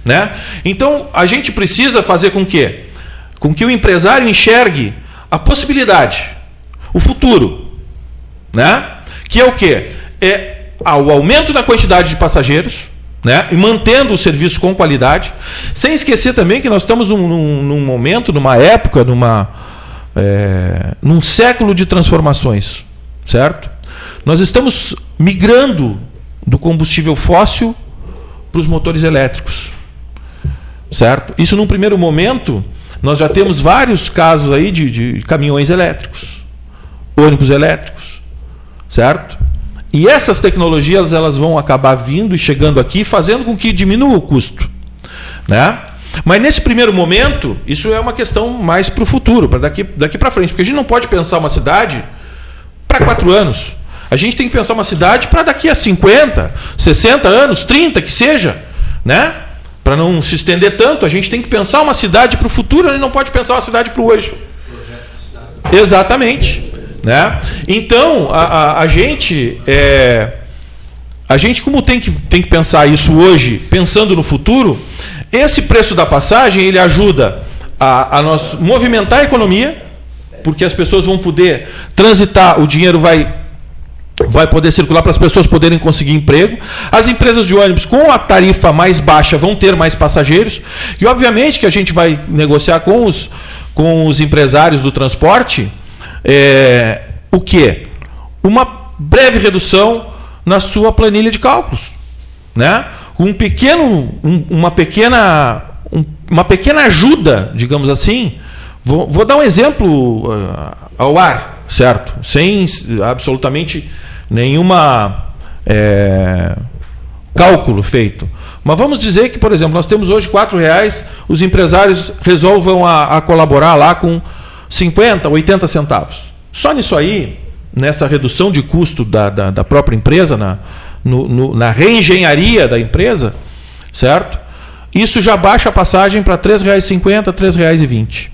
Né? Então, a gente precisa fazer com que com que o empresário enxergue a possibilidade, o futuro, né? Que é o quê? É o aumento da quantidade de passageiros, né? E mantendo o serviço com qualidade, sem esquecer também que nós estamos num, num, num momento, numa época, numa é, num século de transformações, certo? Nós estamos migrando do combustível fóssil para os motores elétricos. Certo? Isso num primeiro momento, nós já temos vários casos aí de, de caminhões elétricos, ônibus elétricos, certo? E essas tecnologias elas vão acabar vindo e chegando aqui, fazendo com que diminua o custo, né? Mas nesse primeiro momento, isso é uma questão mais para o futuro, para daqui, daqui para frente, porque a gente não pode pensar uma cidade para quatro anos. A gente tem que pensar uma cidade para daqui a 50, 60 anos, 30 que seja, né? Para não se estender tanto, a gente tem que pensar uma cidade para o futuro, a gente não pode pensar uma cidade para o hoje. Exatamente. Né? Então, a, a, a gente. É, a gente, como tem que, tem que pensar isso hoje, pensando no futuro, esse preço da passagem ele ajuda a, a nós movimentar a economia, porque as pessoas vão poder transitar, o dinheiro vai vai poder circular para as pessoas poderem conseguir emprego. As empresas de ônibus com a tarifa mais baixa vão ter mais passageiros. E obviamente que a gente vai negociar com os, com os empresários do transporte é, o que? Uma breve redução na sua planilha de cálculos. Né? Um pequeno, um, uma, pequena, um, uma pequena ajuda, digamos assim. Vou, vou dar um exemplo uh, ao ar, certo? Sem absolutamente nenhuma é, cálculo feito. Mas vamos dizer que, por exemplo, nós temos hoje R$ reais, os empresários resolvam a, a, colaborar lá com 50, 80 centavos. Só nisso aí, nessa redução de custo da, da, da própria empresa, na, no, no, na reengenharia da empresa, certo? Isso já baixa a passagem para R$ 3,50, R$ 3,20.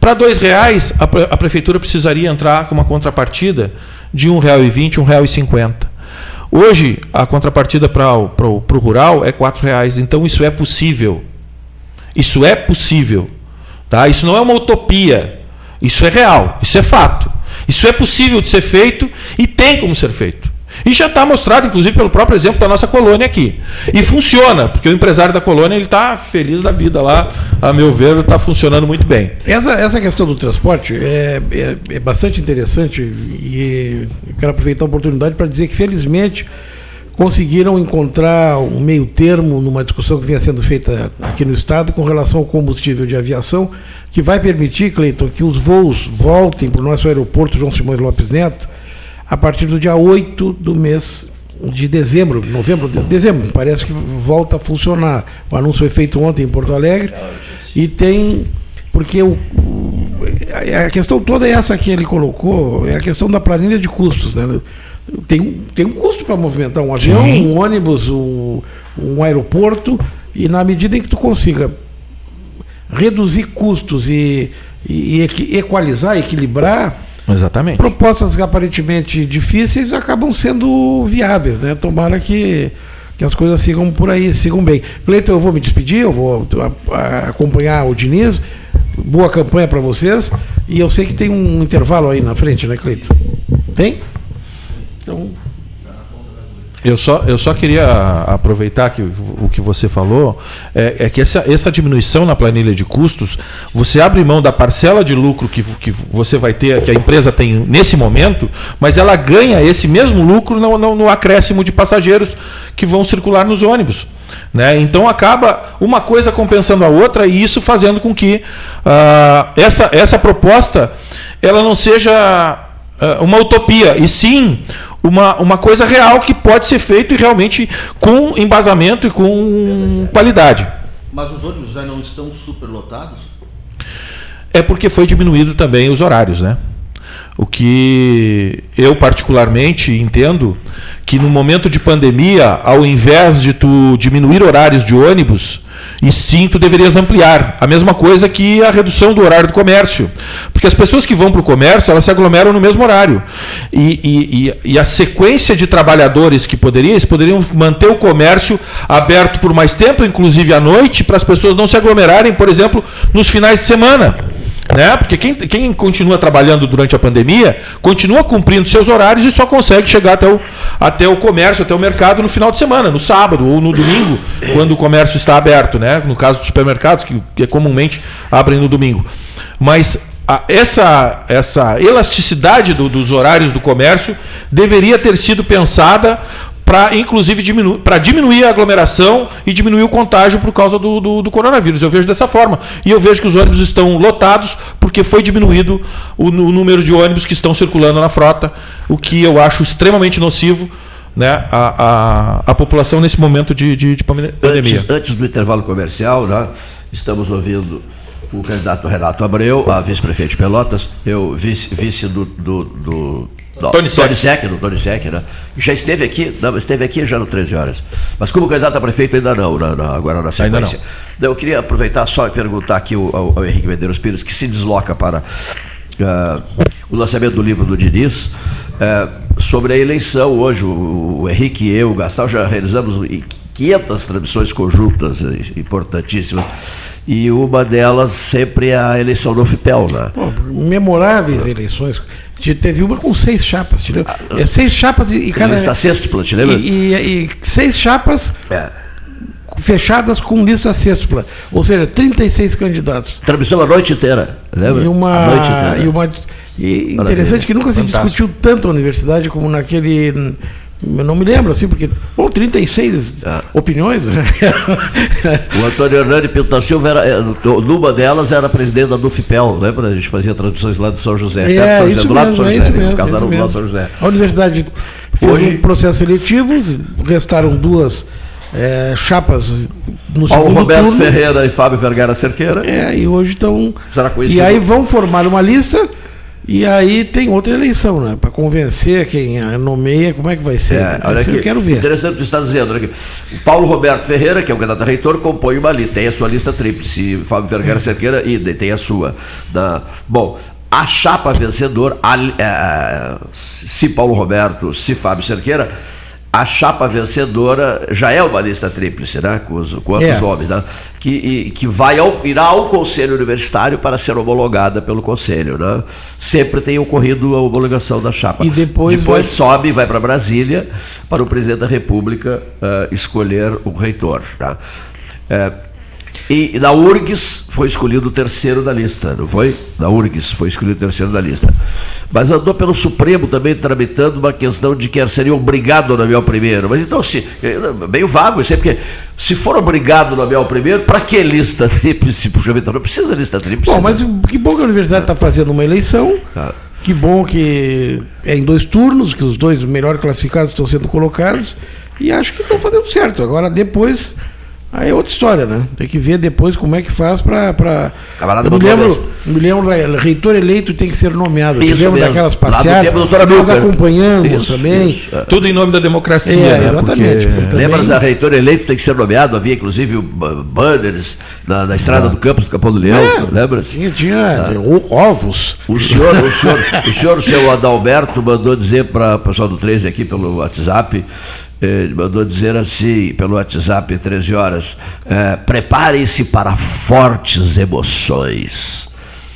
Para R$ reais, a, a prefeitura precisaria entrar com uma contrapartida de R$ 1,20, R$ 1,50. Hoje, a contrapartida para o rural é R$ reais. Então, isso é possível. Isso é possível. Tá? Isso não é uma utopia. Isso é real. Isso é fato. Isso é possível de ser feito e tem como ser feito. E já está mostrado, inclusive, pelo próprio exemplo da nossa colônia aqui. E funciona, porque o empresário da colônia ele está feliz da vida lá, a meu ver, está funcionando muito bem. Essa, essa questão do transporte é, é, é bastante interessante e quero aproveitar a oportunidade para dizer que, felizmente, conseguiram encontrar um meio termo numa discussão que vinha sendo feita aqui no Estado com relação ao combustível de aviação, que vai permitir, Cleiton, que os voos voltem para o nosso aeroporto João Simões Lopes Neto a partir do dia 8 do mês de dezembro, novembro, dezembro, parece que volta a funcionar. O anúncio foi feito ontem em Porto Alegre e tem porque o, a questão toda é essa que ele colocou, é a questão da planilha de custos, né? Tem, tem um custo para movimentar um avião, Sim. um ônibus, um, um aeroporto, e na medida em que tu consiga reduzir custos e, e equalizar, equilibrar, Exatamente. Propostas aparentemente difíceis acabam sendo viáveis, né? Tomara que, que as coisas sigam por aí, sigam bem. Cleiton, eu vou me despedir, eu vou acompanhar o Diniz. Boa campanha para vocês. E eu sei que tem um intervalo aí na frente, né, Cleiton? Tem? Então, eu só, eu só queria aproveitar que o que você falou é, é, que essa, essa diminuição na planilha de custos, você abre mão da parcela de lucro que, que você vai ter, que a empresa tem nesse momento, mas ela ganha esse mesmo lucro no, no, no acréscimo de passageiros que vão circular nos ônibus. Né? Então acaba uma coisa compensando a outra e isso fazendo com que uh, essa, essa proposta ela não seja uh, uma utopia, e sim uma, uma coisa real que pode ser feito e realmente com embasamento e com qualidade. Mas os ônibus já não estão superlotados? É porque foi diminuído também os horários, né? O que eu particularmente entendo que no momento de pandemia, ao invés de tu diminuir horários de ônibus, tu deverias ampliar. A mesma coisa que a redução do horário do comércio. Porque as pessoas que vão para o comércio, elas se aglomeram no mesmo horário. E, e, e, a sequência de trabalhadores que poderiam, poderiam manter o comércio aberto por mais tempo, inclusive à noite, para as pessoas não se aglomerarem, por exemplo, nos finais de semana. Né? Porque quem, quem continua trabalhando durante a pandemia continua cumprindo seus horários e só consegue chegar até o, até o comércio, até o mercado no final de semana, no sábado ou no domingo, quando o comércio está aberto, né? no caso dos supermercados, que, que comumente abrem no domingo. Mas essa, essa elasticidade do, dos horários do comércio deveria ter sido pensada para inclusive diminu para diminuir a aglomeração e diminuir o contágio por causa do, do, do, coronavírus. Eu vejo dessa forma. E eu vejo que os ônibus estão lotados porque foi diminuído o, o número de ônibus que estão circulando na frota, o que eu acho extremamente nocivo né, a, a, a população nesse momento de, de, de pandemia. Antes, antes, do intervalo comercial, né, estamos ouvindo o candidato Renato Abreu, a vice-prefeito de Pelotas, eu vice, vice do, do, do Tony Sec. do Tony Sec, né? Já esteve aqui, não, esteve aqui já no 13 horas. Mas como candidato a prefeito ainda não, na, na, agora na sequência. Eu queria aproveitar só e perguntar aqui ao, ao, ao Henrique Medeiros Pires, que se desloca para uh, o lançamento do livro do Diniz, uh, sobre a eleição hoje. O, o Henrique e eu, o Gastal, já realizamos 500 transmissões conjuntas importantíssimas. E uma delas sempre é a eleição do FIPEL. Né? Pô, memoráveis eleições. Teve uma com seis chapas, te lembra? Ah, é, seis chapas e, e cada. Lista sextupla, te lembra? E, e, e seis chapas é. fechadas com lista sextupla. Ou seja, 36 candidatos. Transmissão a noite inteira, lembra? E uma, a noite inteira. E uma, e interessante que nunca se discutiu tanto a universidade como naquele Eu não me lembro, assim, porque. Bom, 36 Ah. opiniões. né? O Antônio Hernani Pinto Silva, era, é, numa delas, era presidente da Dufipel, lembra? A gente fazia transmissões lá de São José, de É, São José, do lado de São é José, né? mesmo. casaram isso do lado de São José. A universidade fez Hoje- um processo seletivo, restaram duas eh, chapas no Paulo Roberto turno. Ferreira e Fábio Vergara Cerqueira. É, e hoje estão. E aí vão formar uma lista. E aí tem outra eleição, né? Para convencer quem a nomeia, como é que vai ser? É, olha Isso aqui, eu quero ver. interessante o que você está dizendo. Olha aqui. O Paulo Roberto Ferreira, que é o candidato a reitor, compõe uma lista, tem a sua lista tríplice. Fábio Vergara Cerqueira, idem, tem a sua. Da, bom, a chapa vencedora, a- é, se Paulo Roberto, se Fábio Cerqueira, a chapa vencedora já é uma lista tríplice, né? Com, os, com outros É. nomes, né? Que, e- que vai ao, irá ao Conselho Universitário para ser homologada pelo Conselho, né? Sempre tem ocorrido a homologação da chapa. E depois depois vai- sobe e vai para Brasília para o presidente da República eh, escolher o reitor. Tá? Eh, e na URGS foi escolhido o terceiro da lista, não foi? Na URGS foi escolhido o terceiro da lista. Mas andou pelo Supremo também tramitando uma questão de que seria obrigado a nomear o primeiro. Mas então, se, eh, meio vago isso aí, porque se for obrigado a nomear o primeiro, para que lista tríplice? Puxa vida, não precisa lista tríplice. Bom, mas que bom que a universidade está fazendo uma eleição. Ah. Que bom que é em dois turnos, que os dois melhor classificados estão sendo colocados. E acho que estão fazendo certo. Agora, depois, aí é outra história, né? Tem que ver depois como é que faz para. Camarada Eu me lembro, me lembro da reitor eleito tem que ser nomeado. Isso Tivemos mesmo. daquelas do passeadas. tempo do nós acompanhamos Isso, também. isso, é. Tudo em nome da democracia, É, né? exatamente. Porque- Também- Lembra a reitor eleito tem que ser nomeado? Havia inclusive ba- banners na, na estrada do campus do Capão do Leão. É. Lembra? Tinha, tinha o- ovos. O senhor, o senhor, o senhor, seu Adalberto, mandou dizer para o pessoal do 13 aqui pelo WhatsApp, eh, ele mandou dizer assim, pelo WhatsApp, 13 horas, eh, preparem-se para fortes emoções.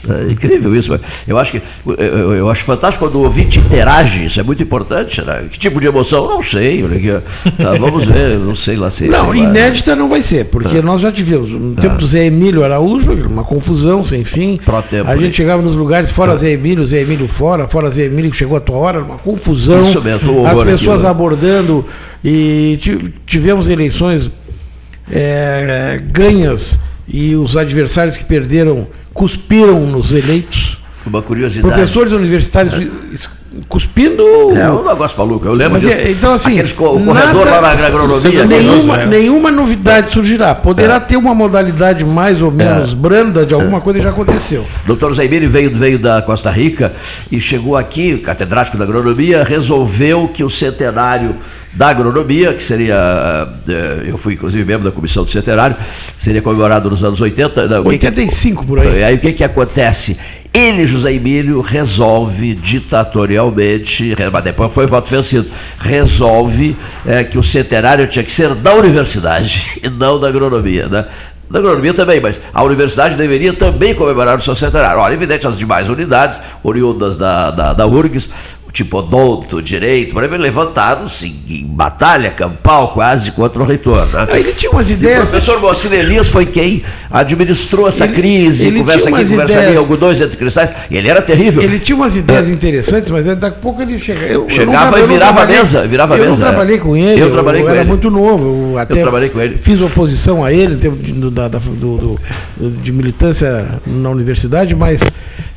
É incrível isso. Eu acho que eu, eu- acho fantástico quando o ouvinte interage, isso é muito importante. Né? Que tipo de emoção? Não sei. aqui. Tá, vamos ver, não sei lá se. Não, sei lá. inédita não vai ser, porque nós já tivemos. No tempo do Zé Emílio Araújo, uma confusão sem fim. Tempo, a né? gente chegava nos lugares fora Zé Emílio, Zé Emílio fora, fora Zé Emílio que chegou a tua hora, uma confusão. Isso mesmo, As pessoas aquilo. abordando e ti- tivemos eleições é, ganhas e os adversários que perderam cuspiram nos eleitos. Uma curiosidade. Professores universitários es- cuspindo. É um negócio maluco. Eu lembro Mas disso. é, então, assim, Aqueles o corredor nada- lá na agronomia. nenhuma, né? nenhuma novidade surgirá. Poderá ter uma modalidade mais ou menos branda de alguma coisa que já aconteceu. Doutor Zaimiri veio, veio da Costa Rica e chegou aqui, catedrático da agronomia, resolveu que o centenário da agronomia, que seria, eh, eu fui inclusive membro da comissão do centenário, seria comemorado nos anos 80. não, o que que- 85 por aí. E aí o que, que acontece? Ele, José Emílio, resolve ditatorialmente, mas depois foi voto vencido, resolve eh, que o centenário tinha que ser da universidade e não da agronomia. Né? Da agronomia também, mas a universidade deveria também comemorar o seu centenário. Olha, evidente, as demais unidades, oriundas da, da, da URGS, tipo odonto, direito, exemplo, levantaram-se em batalha campal quase contra o reitor. Né? Ele tinha umas E o ideias. professor Moacir Elias foi quem administrou essa Ele- crise, ele conversa tinha aqui, conversa ali, ideias- algodões entre cristais, e ele era terrível. Ele tinha umas ideias interessantes, mas daqui a pouco ele chega. Eu, eu não Chegava e eu não virava a mesa, virava eu mesa, não é. trabalhei com ele, Eu trabalhei com era ele. muito novo. Eu até trabalhei com ele. Fiz oposição a ele, em termos de, da- da- do- do- de militância na universidade, mas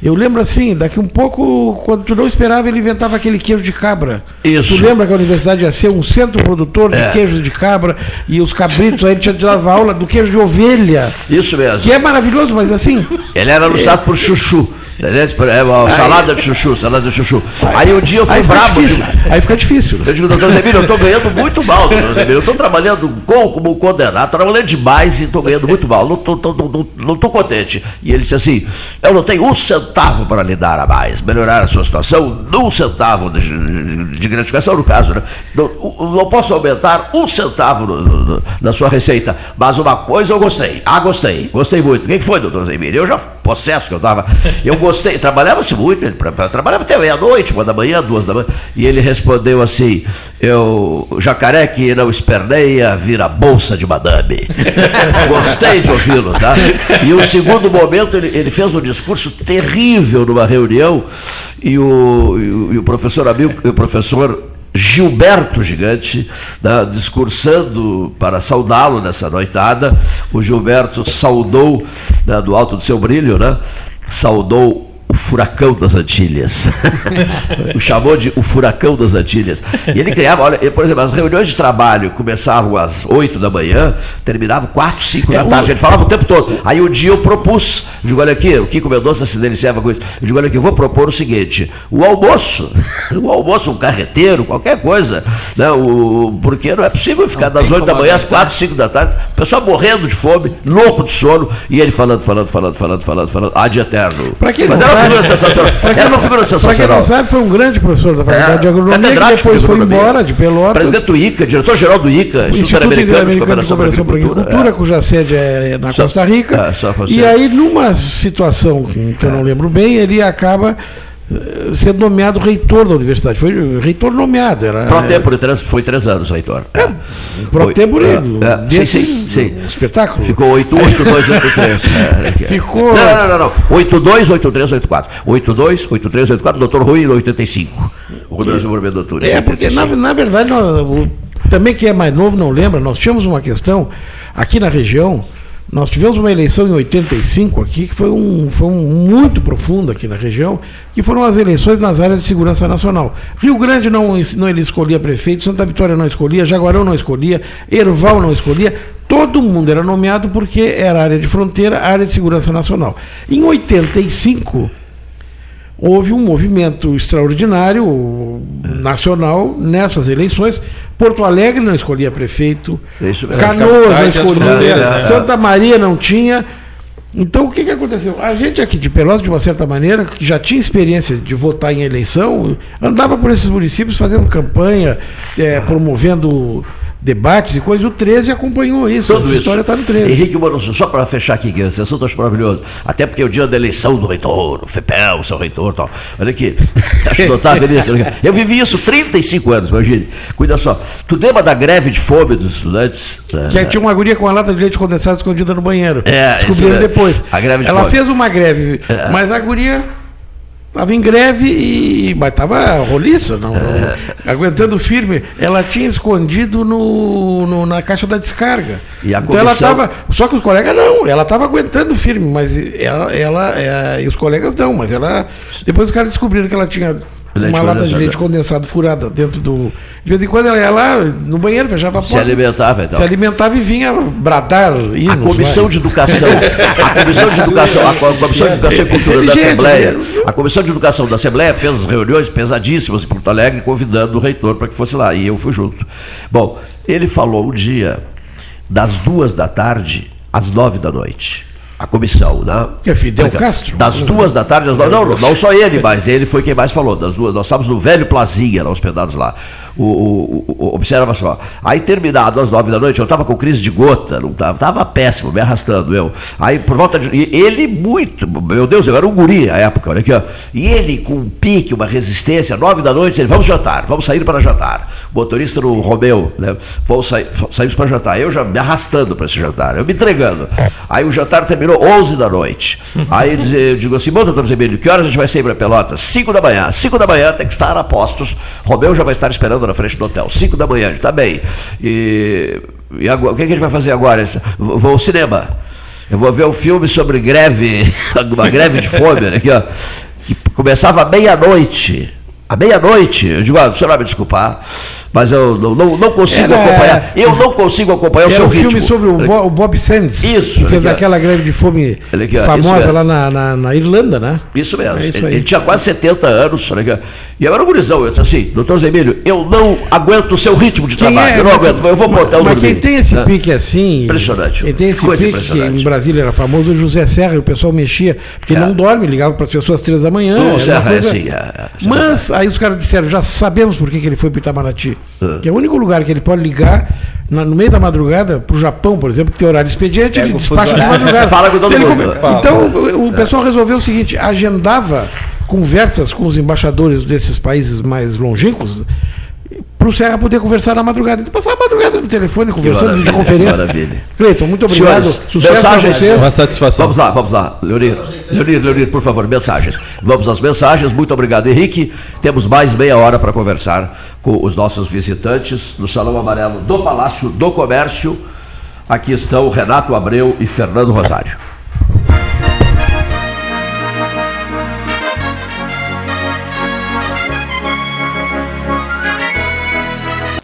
eu lembro assim, daqui um pouco, quando tu não esperava, ele inventava aquele queijo de cabra. Isso. Tu lembra que a universidade ia ser um centro produtor de É. queijos de cabra e os cabritos, aí tinha dava aula do queijo de ovelha. Isso mesmo. Que é maravilhoso, mas assim, Ele era anunciado por chuchu. É salada de chuchu, salada de chuchu. Aí um dia eu fui aí brabo. difícil. Aí fica difícil. Eu digo, doutor Zemiro, eu estou ganhando muito mal, doutor Zemiro. Eu estou trabalhando com, como condenado, tô trabalhando demais e estou ganhando muito mal. Não estou não, não, não tô contente. E ele disse assim: eu não tenho um centavo para lhe dar a mais. Melhorar a sua situação, um centavo de, de- de gratificação, no caso, né? Não, não posso aumentar um centavo no- no- no- na sua receita. Mas uma coisa eu gostei. Ah, gostei. Gostei muito. O que que foi, doutor Zemiro? Eu já possesso que eu estava. Eu gostei. Trabalhava-se muito. Ele tra- tra- trabalhava até meia-noite, uma da manhã, duas da manhã. E ele respondeu assim: Eu, jacaré que não esperneia, vira bolsa de madame. Gostei de ouvi-lo, tá? E o segundo momento, ele, ele fez um discurso terrível numa reunião e o, e o, professor Amil, o professor Gilberto Gigante, né, discursando para saudá-lo nessa noitada. O Gilberto saudou, né, do alto do seu brilho, né, saudou o furacão das Antilhas. o chamou de o furacão das Antilhas. E ele criava, olha, por exemplo, as reuniões de trabalho começavam às 8 da manhã, terminavam 4, 5 da tarde. Ele falava o tempo todo. Aí um dia eu propus, eu digo, olha aqui, o Kiko Mendonça se deliciava com isso. Eu digo, olha aqui, eu vou propor o seguinte: o almoço, o almoço, um carreteiro, qualquer coisa. Né, o, porque não é possível ficar não das 8 da manhã às 4, 5 da tarde, o pessoal morrendo de fome, louco de sono, e ele falando, falando, falando, falando, falando, falando, ad eterno. Para que Mas era sabe- figura sensacional. Era uma figura Para quem sensacional. não sabe, foi um grande professor da Faculdade É, de Agronomia, que depois de foi embora de Pelotas. Presidente do ICA, diretor-geral do ICA, Instituto Interamericano de Cooperação para a Agricultura, Agricultura. cuja sede é na Costa Rica. é, e aí, numa situação que eu não lembro bem, ele acaba sendo nomeado reitor da universidade. Foi reitor nomeado. Era, Pro tempore, três, foi três anos, reitor. É. Pro Foi- tempore, é, é, sim, desse sim, sim. espetáculo. Ficou 8-8, 2, 8-3. É, Ficou- Não, não, não, não. 8-2, 8-3, 8-4. 8-2, 8-3, 8-4, doutor Rui, 85. O Rubens Desenvolvimento Doutor. É, porque na, na verdade, nós- também quem é mais novo não lembra, nós tínhamos uma questão aqui na região, nós tivemos uma eleição em 85 aqui, que foi, um, foi um muito profunda aqui na região, que foram as eleições nas áreas de segurança nacional. Rio Grande não, não ele escolhia prefeito, Santa Vitória não escolhia, Jaguarão não escolhia, Erval não escolhia, todo mundo era nomeado porque era área de fronteira, área de segurança nacional. Em 85, houve um movimento extraordinário nacional nessas eleições. Porto Alegre não escolhia prefeito, Isso. Canoas não escolhia, né? Santa Maria não tinha. Então o que, que aconteceu? A gente aqui de Pelotas, de uma certa maneira, que já tinha experiência de votar em eleição, andava por esses municípios fazendo campanha, eh, promovendo debates e coisas. O 13 acompanhou isso. Tudo Essa isso. história está no 13. Henrique Manosso, só para fechar aqui, que esse assunto acho maravilhoso. Até porque é o dia da eleição do reitor, o FEPEL, seu reitor e tal. Olha aqui, acho notável isso. Eu vivi isso 35 anos, imagine. Cuida só. Tu lembra da greve de fome dos estudantes? Que tinha uma guria com uma lata de leite condensado escondida no banheiro. É, Descobriram é. depois. A greve de Ela fome. fez uma greve, mas a guria estava em greve e. Mas estava roliça, não, não- aguentando firme. Ela tinha escondido no, no- na caixa da descarga. E a então ela estava. Só que os colegas não, ela estava aguentando firme, mas ela. ela é, e os colegas não, mas ela. Depois os caras descobriram que ela tinha. Uma lata de leite condensado furada dentro do. De vez em quando ela ia lá no banheiro, fechava a porta. Se alimentava então. Se alimentava e vinha bradar. Hinos, A Comissão vai. de Educação, a Comissão de Educação, a Co- Comissão de Educação e Cultura da Assembleia, a Comissão de Educação da Assembleia fez reuniões pesadíssimas em Porto Alegre, convidando o reitor para que fosse lá, e eu fui junto. Bom, ele falou um dia, das duas da tarde às nove da noite. A comissão, né? Que é Fidel Castro? Das duas da tarde às nove. Não, não, não só ele, mas ele foi quem mais falou. Das duas, nós estávamos no velho Plazinha, lá, hospedados lá. O, o- o- observa só. Aí, terminado às nove da noite, eu estava com crise de gota, não estava, péssimo, me arrastando eu. Aí, por volta de. ele muito, meu Deus, eu era um guri à época, olha aqui, ó. E ele com um pique, uma resistência, nove da noite, ele, vamos jantar, vamos sair para jantar. Motorista no Romeu, né? Vamos sair, saímos para jantar. Eu já me arrastando para esse jantar, eu me entregando. Aí o jantar terminou 11 da noite. Aí eu digo assim, bom, doutor Zemilho, que horas a gente vai sair para Pelotas? 5 da manhã. 5 da manhã tem que estar a postos. Romeu já vai estar esperando na frente do hotel. 5 da manhã, está bem. E, e agora, o que, que a gente vai fazer agora? Vou vou ao cinema. Eu vou ver um filme sobre greve, uma greve de fome, né, aqui, ó, que começava à meia-noite. À meia-noite, eu digo, ah, o senhor vai me desculpar, mas eu não, não, não consigo Era- acompanhar. Eu não consigo acompanhar o seu um ritmo. filme sobre o, Bo- o Bob Sands. Isso, Que fez ó. aquela greve de fome famosa lá na, na, na Irlanda, né? Isso mesmo. É isso ele, ele tinha quase 70 anos. aqui. E eu era um gurizão. Eu disse assim, doutor Zemílio, eu não aguento o seu ritmo de Quem trabalho. é- eu não mas- aguento. Eu vou pro hotel Mas quem tem esse né? pique assim. Impressionante. Quem tem esse Coisa pique, em Brasília era famoso, o José Serra, e o pessoal mexia, porque É. não dorme, ligava para as pessoas às três da manhã. O era uma Serra é coisa- assim. é, é, Mas aí os caras disseram, já sabemos por que, que ele foi para Itamaraty. Que é o único lugar que ele pode ligar na- no meio da madrugada para o Japão, por exemplo, que tem horário expediente, Pega ele despacha de madrugada. Fala com todo Então, mundo. come- Então o pessoal resolveu o seguinte, agendava conversas com os embaixadores desses países mais longínquos para o Serra poder conversar na madrugada. Então, passar a madrugada no telefone, conversando, videoconferência. que maravilha. Cleiton, muito obrigado. Senhores, Sucesso mensagens. vocês. Uma satisfação. Vamos lá, vamos lá. Leonir, Leonir, Leonir, por favor, mensagens. Vamos às mensagens. Muito obrigado, Henrique. Temos mais meia hora para conversar com os nossos visitantes no Salão Amarelo do Palácio do Comércio. Aqui estão Renato Abreu e Fernando Rosário.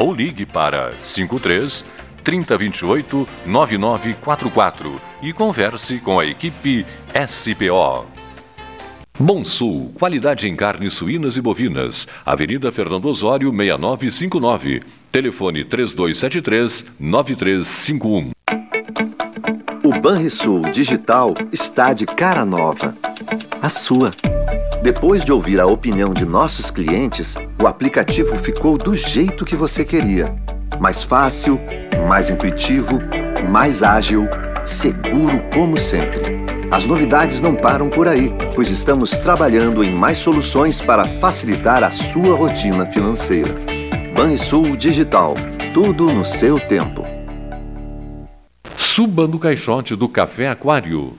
ou ligue para 53 3028 9944 e converse com a equipe SPO. Bom Sul, qualidade em carnes suínas e bovinas. Avenida Fernando Osório, 6959. Telefone 3273 9351. O Banrisul Digital está de cara nova. A sua. Depois de ouvir a opinião de nossos clientes, o aplicativo ficou do jeito que você queria. Mais fácil, mais intuitivo, mais ágil, seguro como sempre. As novidades não param por aí, pois estamos trabalhando em mais soluções para facilitar a sua rotina financeira. Banrisul Digital. Tudo no seu tempo. Suba no caixote do Café Aquário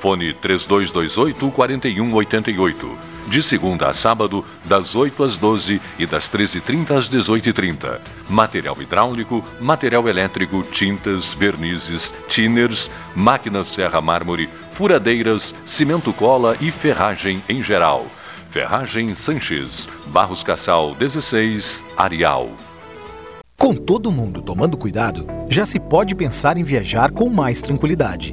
Fone 3228 4188. De segunda a sábado, das 8 às 12 e das 13h30 às 18h30. Material hidráulico, material elétrico, tintas, vernizes, tinners, máquinas serra mármore, furadeiras, cimento cola e ferragem em geral. Ferragem Sanches, Barros Cassal 16, Arial. Com todo mundo tomando cuidado, já se pode pensar em viajar com mais tranquilidade.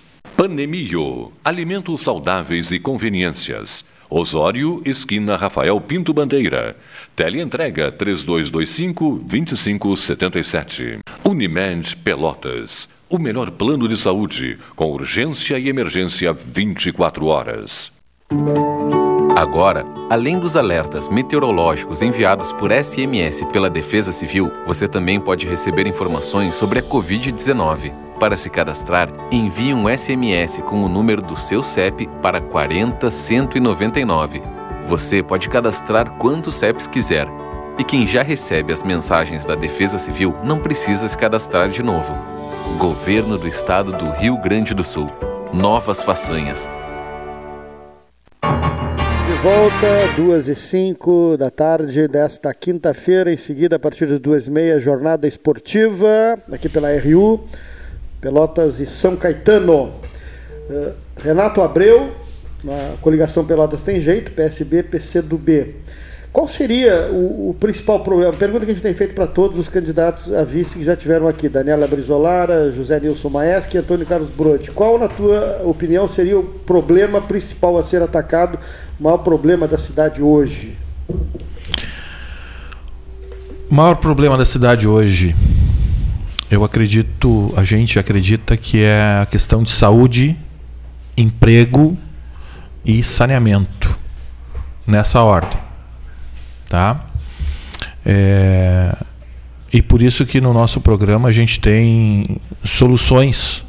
Panemio. Alimentos saudáveis e conveniências. Osório, esquina Rafael Pinto Bandeira. Teleentrega 3225-2577. Unimed Pelotas. O melhor plano de saúde, com urgência e emergência 24 horas. Agora, além dos alertas meteorológicos enviados por SMS pela Defesa Civil, você também pode receber informações sobre a Covid-19. Para se cadastrar, envie um SMS com o número do seu CEP para 40199. Você pode cadastrar quantos CEPs quiser. E quem já recebe as mensagens da Defesa Civil não precisa se cadastrar de novo. Governo do Estado do Rio Grande do Sul. Novas façanhas. De volta, duas e cinco da tarde desta quinta-feira. Em seguida, a partir das duas e meia, jornada esportiva aqui pela RU. Pelotas e São Caetano. Uh, Renato Abreu, na coligação Pelotas Tem Jeito, PSB, PC do B. Qual seria o, o, principal problema? Pergunta que a gente tem feito para todos os candidatos a vice que já tiveram aqui: Daniela Brizolara, José Nilson Maeschi e Antônio Carlos Brotti. Qual, na tua opinião, seria o problema principal a ser atacado, o maior problema da cidade hoje? O maior problema da cidade hoje eu acredito, a gente acredita que é a questão de saúde, emprego e saneamento nessa ordem, tá? É, e por isso que no nosso programa a gente tem soluções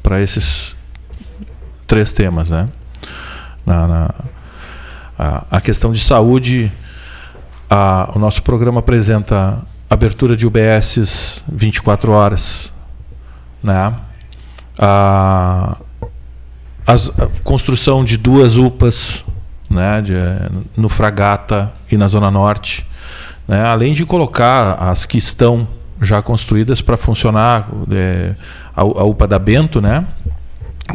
para esses três temas, né? Na, na a, a, questão de saúde, a, o nosso programa apresenta abertura de UBSs 24 horas, né? A, a, a construção de duas UPAs, né? De, no Fragata e na Zona Norte, né? Além de colocar as que estão já construídas para funcionar é, a, a, UPA da Bento, né?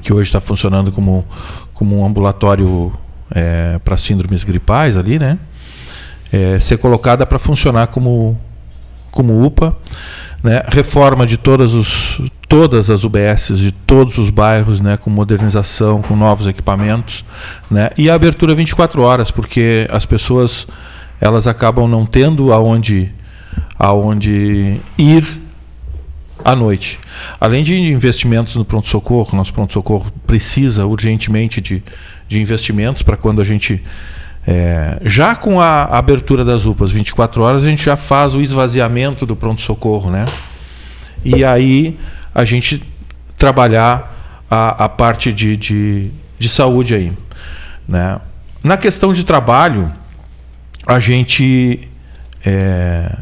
Que hoje está funcionando como como um ambulatório é, para síndromes gripais ali, né? É, ser colocada para funcionar como como UPA, né? reforma de todas, os, todas as UBSs de todos os bairros, né? com modernização, com novos equipamentos, né? e a abertura 24 horas, porque as pessoas elas acabam não tendo aonde, aonde ir à noite. Além de investimentos no pronto-socorro, nosso pronto-socorro precisa urgentemente de, de investimentos para quando a gente é, já com a abertura das UPAs 24 horas, a gente já faz o esvaziamento do pronto-socorro, né? E aí a gente trabalhar a, a parte de, de, de saúde aí. Né? Na questão de trabalho, a gente. É,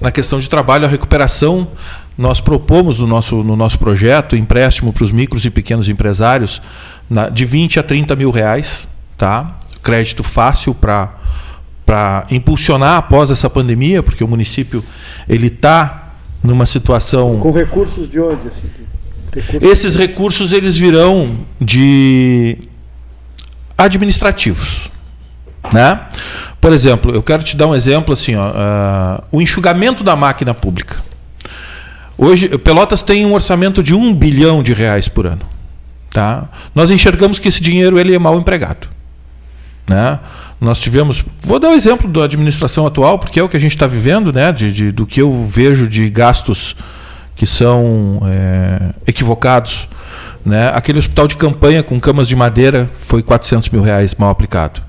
na questão de trabalho, a recuperação, nós propomos no nosso, no nosso projeto empréstimo para os micros e pequenos empresários na, de 20 a 30 mil reais. Tá? Crédito fácil para para impulsionar após essa pandemia, porque o município ele está numa situação com recursos de onde assim? Recursos Esses recursos eles virão de administrativos, né? Por exemplo, eu quero te dar um exemplo assim, ó, uh, o enxugamento da máquina pública. Hoje, Pelotas tem um orçamento de um bilhão de reais por ano, tá? Nós enxergamos que esse dinheiro ele é mal empregado. Né? Nós tivemos, vou dar o um exemplo da administração atual, porque é o que a gente está vivendo, né? De, de, do que eu vejo de gastos que são é, equivocados. Né? Aquele hospital de campanha com camas de madeira foi 400 mil reais mal aplicado.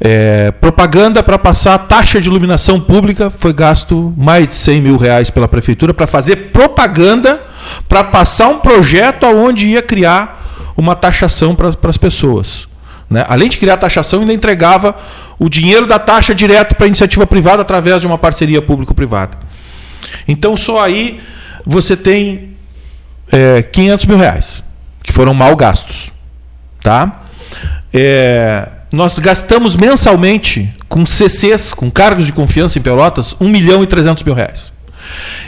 É, propaganda para passar taxa de iluminação pública foi gasto mais de 100 mil reais pela prefeitura para fazer propaganda para passar um projeto aonde ia criar uma taxação para as pessoas. Né? Além de criar taxação, ainda entregava o dinheiro da taxa direto para a iniciativa privada através de uma parceria público-privada. Então, só aí você tem é, 500 mil reais que foram mal gastos. Tá? É, nós gastamos mensalmente com CCs, com cargos de confiança em Pelotas, 1 milhão e 300 mil reais.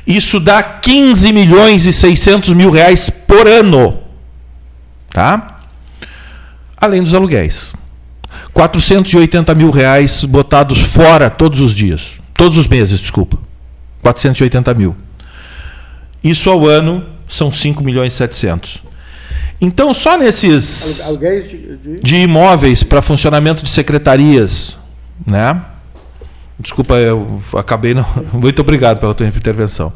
Isso dá 15 milhões e 600 mil reais por ano. Tá? Além dos aluguéis. 480 mil reais botados fora todos os dias. Todos os meses, desculpa. 480 mil. Isso ao ano são 5 milhões e 700. Então, só nesses Aluguéis de, de... de imóveis para funcionamento de secretarias, né? Desculpa, eu acabei não. Muito obrigado pela tua intervenção.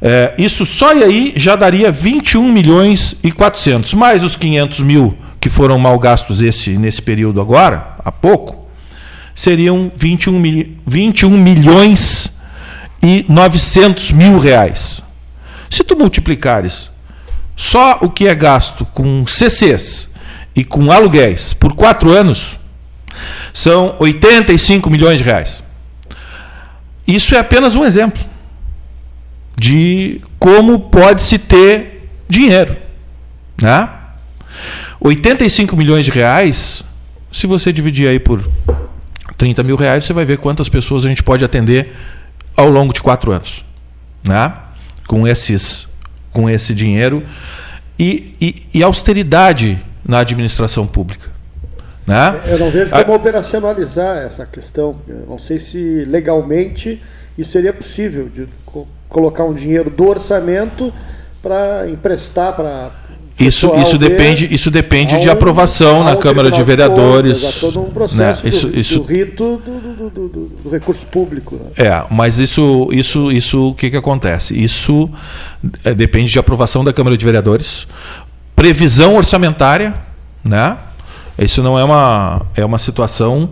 É, isso só e aí já daria 21 milhões e 400, mais os 500 mil que foram mal gastos esse, nesse período agora, há pouco, seriam 21, mil, 21 milhões e 900 mil reais. Se tu multiplicares só o que é gasto com CCs e com aluguéis por quatro anos são 85 milhões de reais. Isso é apenas um exemplo de como pode-se ter dinheiro. Né? 85 milhões de reais, se você dividir aí por 30 mil reais, você vai ver quantas pessoas a gente pode atender ao longo de quatro anos. Né? Com, esses, com esse dinheiro. E, e, e austeridade na administração pública. Né? Eu não vejo como a... operacionalizar essa questão. Eu não sei se legalmente isso seria possível, de co colocar um dinheiro do orçamento para emprestar para. Isso, isso depende, isso depende de aprovação na Câmara de Vereadores. Todo um processo né? isso, do, isso, do rito do, do, do, do recurso público. Né? É, mas isso, isso, isso, o que, que acontece? Isso é, depende de aprovação da Câmara de Vereadores, previsão orçamentária, né? Isso não é uma, é uma situação,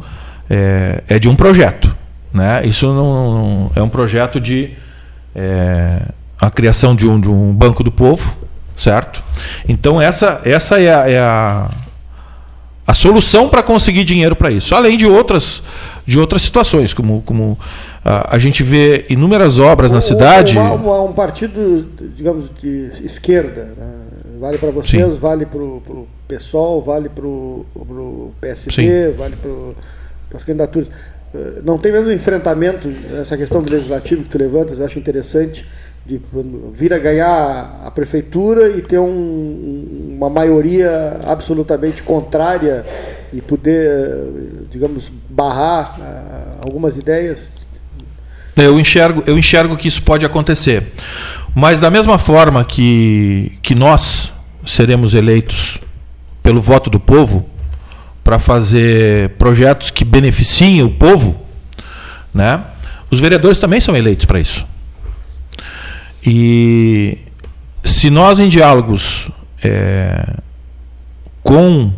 é, é de um projeto. Né? Isso não, não é um projeto de é, a criação de um, de um banco do povo, certo? Então essa, essa é a, é a, a solução para conseguir dinheiro para isso, além de outras, de outras situações, como, como a, a gente vê inúmeras obras na cidade. um partido, digamos, de esquerda, né? vale para vocês, Sim. vale para o PSOL, vale para o PSB, Sim. vale para as candidaturas. Eh, não tem mesmo enfrentamento, essa questão do legislativo que tu levantas, eu acho interessante, de vir a ganhar a prefeitura e ter um, uma maioria absolutamente contrária e poder, digamos, barrar uh, algumas ideias? Eu enxergo, eu enxergo que isso pode acontecer. Mas da mesma forma que, que nós seremos eleitos pelo voto do povo para fazer projetos que beneficiem o povo, né? Os vereadores também são eleitos para isso. E se nós em diálogos é, com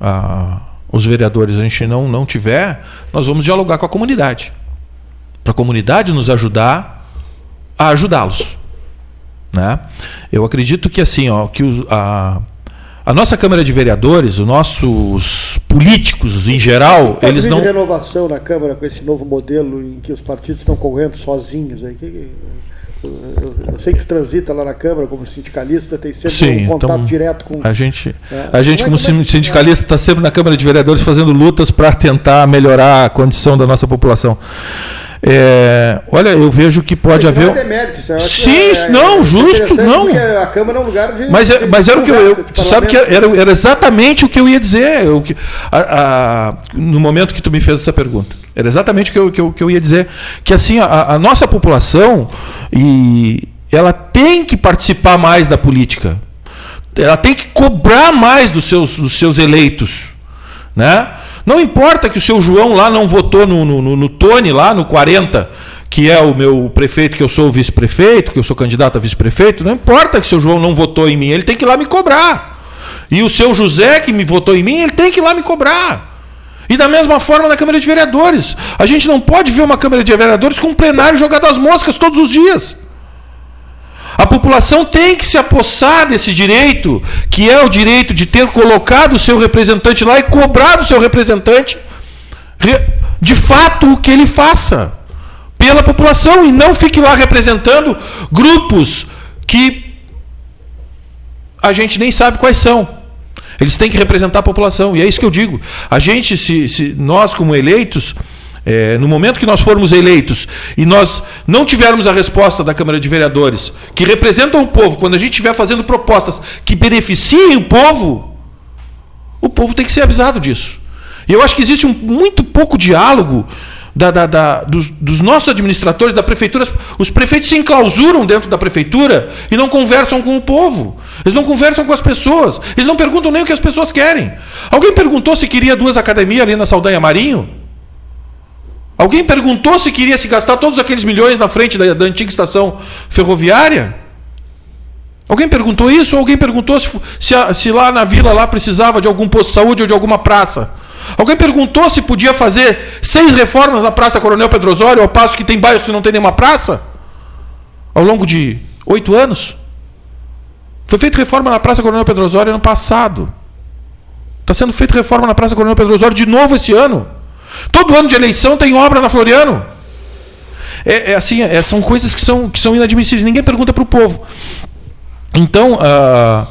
a, os vereadores a gente não, não tiver, nós vamos dialogar com a comunidade. Para a comunidade nos ajudar a ajudá-los. Né? Eu acredito que assim, ó, que o, a, a nossa Câmara de Vereadores, os nossos políticos em geral, tá eles não. renovação na Câmara com esse novo modelo em que os partidos estão correndo sozinhos. Aí, eu, eu, eu, sei que tu transita lá na Câmara como sindicalista, tem sempre Sim, um contato então, direto com. A gente, é, a gente como, é, como sindicalista, está sempre na Câmara de Vereadores fazendo lutas para tentar melhorar a condição da nossa população. É, olha, eu vejo que pode Isso haver. Não é demérito, isso é, Sim, é, não, justo, não. A Câmara é um lugar de. Mas, é, mas era o que eu. eu tu sabe que era, era, exatamente o que eu ia dizer a, a, no momento que tu me fez essa pergunta. Era exatamente o que eu, que eu, que eu ia dizer. Que assim, a, a nossa população e ela tem que participar mais da política. Ela tem que cobrar mais dos seus, dos seus eleitos. Né? Não importa que o seu João lá não votou no, no, no Tony, lá no 40, que é o meu prefeito, que eu sou o vice-prefeito, que eu sou candidato a vice-prefeito, não importa que o seu João não votou em mim, ele tem que ir lá me cobrar. E o seu José, que me votou em mim, ele tem que ir lá me cobrar. E da mesma forma na Câmara de Vereadores. A gente não pode ver uma Câmara de Vereadores com um plenário jogado às moscas todos os dias. A população tem que se apossar desse direito, que é o direito de ter colocado o seu representante lá e cobrado o seu representante de fato o que ele faça pela população e não fique lá representando grupos que a gente nem sabe quais são. Eles têm que representar a população. E é isso que eu digo. A gente, se, se nós como eleitos, é, no momento que nós formos eleitos e nós não tivermos a resposta da Câmara de Vereadores, que representam o povo, quando a gente estiver fazendo propostas que beneficiem o povo, o povo tem que ser avisado disso. E eu acho que existe um, muito pouco diálogo da, da, da, dos, dos, nossos administradores da prefeitura. Os prefeitos se enclausuram dentro da prefeitura e não conversam com o povo. Eles não conversam com as pessoas. Eles não perguntam nem o que as pessoas querem. Alguém perguntou se queria duas academias ali na Saldanha Marinho? Alguém perguntou se queria se gastar todos aqueles milhões na frente da, da antiga estação ferroviária? Alguém perguntou isso? Alguém perguntou se, se, se, lá na vila lá precisava de algum posto de saúde ou de alguma praça? Alguém perguntou se podia fazer seis reformas na Praça Coronel Pedro Osório, ao passo que tem bairros que não tem nenhuma praça? Ao longo de oito anos? Foi feita reforma na Praça Coronel Pedro Osório ano passado. Está sendo feita reforma na Praça Coronel Pedro Osório de novo esse ano. Todo ano de eleição tem obra na Floriano. É, é assim, é, são coisas que são, que são inadmissíveis. Ninguém pergunta para o povo. Então, uh,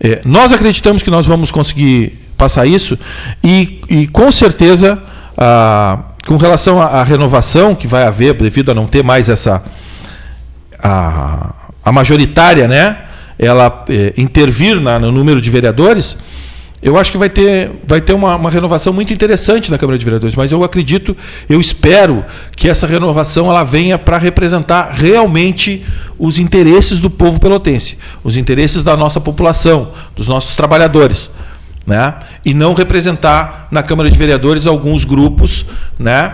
é, nós acreditamos que nós vamos conseguir passar isso e, e com certeza, uh, com relação à, à, renovação que vai haver devido a não ter mais essa a, a majoritária, né? Ela é, intervir na, no número de vereadores eu acho que vai ter, vai ter uma, uma, renovação muito interessante na Câmara de Vereadores, mas eu acredito, eu espero que essa renovação ela venha para representar realmente os interesses do povo pelotense, os interesses da nossa população, dos nossos trabalhadores. Né? E não representar na Câmara de Vereadores alguns grupos, né?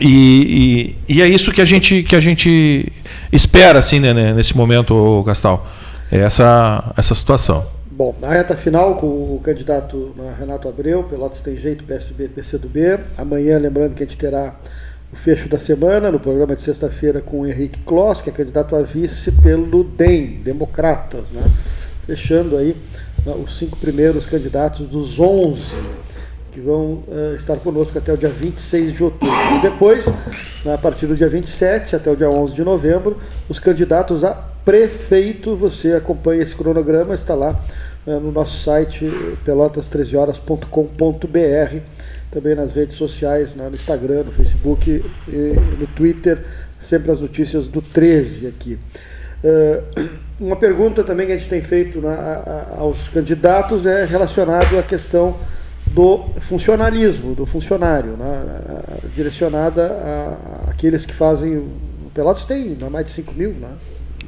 E, e, é isso que a gente, que a gente espera assim, né, nesse momento, Gastal. É essa, essa situação. Bom, na reta final com o candidato Renato Abreu, Pelotas tem jeito, PSB, PCdoB. Amanhã, lembrando que a gente terá o fecho da semana no programa de sexta-feira com o Henrique Kloss, que é candidato a vice pelo DEM, Democratas, né? Fechando aí né, os cinco primeiros candidatos dos 11 que vão uh, estar conosco até o dia 26 de outubro. E depois, a partir do dia 27 até o dia 11 de novembro, os candidatos a prefeito, você acompanha esse cronograma, está lá né, no nosso site pelotas13horas.com.br, também nas redes sociais, né, no Instagram, no Facebook no Twitter, sempre as notícias do 13 aqui. Uh, uma pergunta também que a gente tem feito né, aos candidatos é relacionado à questão do funcionalismo, do funcionário, né, direcionada àqueles que fazem. Pelotas tem mais de 5 mil, né?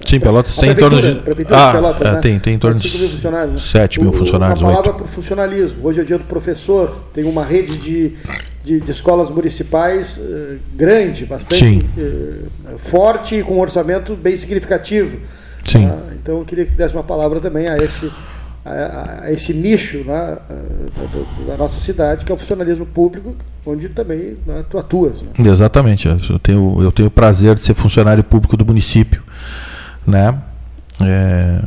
Sim, Pelotas tem em torno de. ah, de Pelotas, é, né? tem, tem em torno de 5 mil funcionários. Né? 7 mil funcionários. Uma palavra para o funcionalismo. Hoje é o dia do professor, tem uma rede de, de, de escolas municipais uh, grande, bastante uh, forte e com um orçamento bem significativo. Sim. Uh, então eu queria que desse uma palavra também a esse, a, a esse nicho né, da, da, nossa cidade, que é o funcionalismo público, onde também né, tu atuas. Né? Exatamente. Eu tenho, eu tenho o prazer de ser funcionário público do município né? É,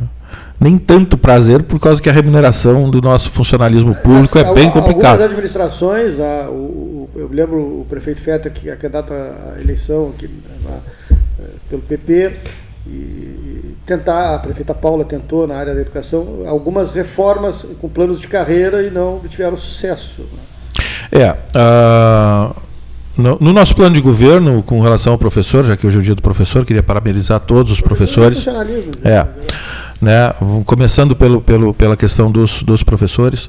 nem tanto prazer por causa que a remuneração do nosso funcionalismo público é bem complicada. Algumas administrações, né, o, eu lembro o prefeito Feta que é candidato à eleição aqui, né, pelo PP e tentar a prefeita Paula tentou na área da educação algumas reformas com planos de carreira e não tiveram sucesso. Né? É. Uh no, no, nosso plano de governo, com relação ao professor, já que hoje é o dia do professor, queria parabenizar todos os professores. É, né, começando pelo, pelo, pela questão dos, dos professores.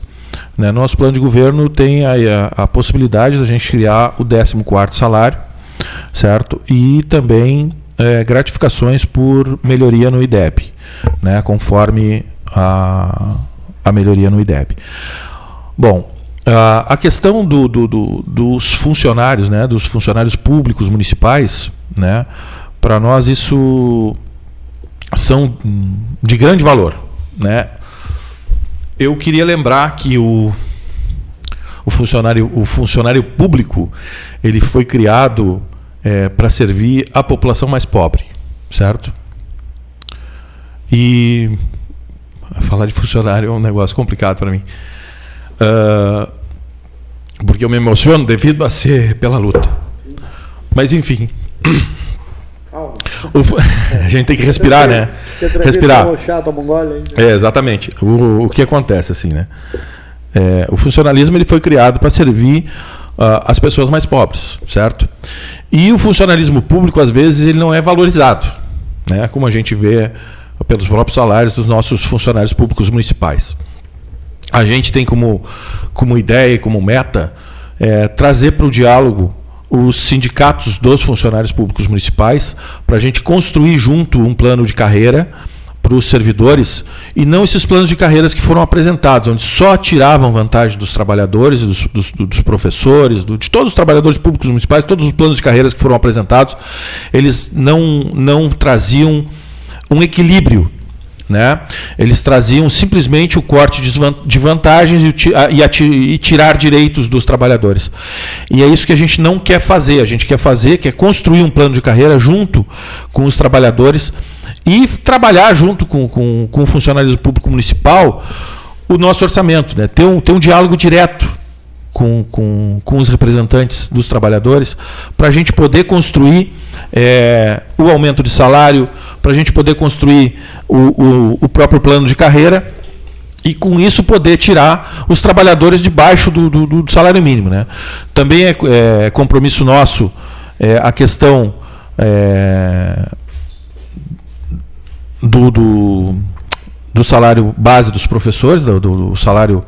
Né, nosso plano de governo tem a, a, a possibilidade da gente criar o 14º salário, certo? E também é, gratificações por melhoria no IDEB, né, conforme a, a melhoria no IDEB. Bom, a questão do, do, do, dos funcionários, né, dos funcionários públicos municipais, né, para nós isso são de grande valor. Né. Eu queria lembrar que o, o, funcionário, o funcionário público ele foi criado é, para servir a população mais pobre, certo? E falar de funcionário é um negócio complicado para mim. Uh, porque eu me emociono devido a ser pela luta. Mas enfim. a gente tem que respirar, né? Respirar. É, exatamente. O, o que acontece assim, né? É, o funcionalismo ele foi criado para servir uh, as pessoas mais pobres, certo? E o funcionalismo público às vezes ele não é valorizado, né? Como a gente vê pelos próprios salários dos nossos funcionários públicos municipais. A gente tem como, como ideia e como meta é, trazer para o diálogo os sindicatos dos funcionários públicos municipais para a gente construir junto um plano de carreira para os servidores e não esses planos de carreiras que foram apresentados, onde só tiravam vantagem dos trabalhadores, dos, dos, dos professores, do, de todos os trabalhadores públicos municipais, todos os planos de carreiras que foram apresentados, eles não, não traziam um equilíbrio né? Eles traziam simplesmente o corte de vantagens e, tirar direitos dos trabalhadores. E é isso que a gente não quer fazer. A gente quer fazer, quer construir um plano de carreira junto com os trabalhadores e trabalhar junto com, com, com o funcionalismo público municipal o nosso orçamento, né? ter, um, ter um diálogo direto com, com, com os representantes dos trabalhadores para a gente poder construir é, o aumento de salário, para a gente poder construir o, o, o, próprio plano de carreira e com isso poder tirar os trabalhadores debaixo do, do, do salário mínimo. Né? Também é, é compromisso nosso é, a questão é, do, do, do, salário base dos professores, do, do salário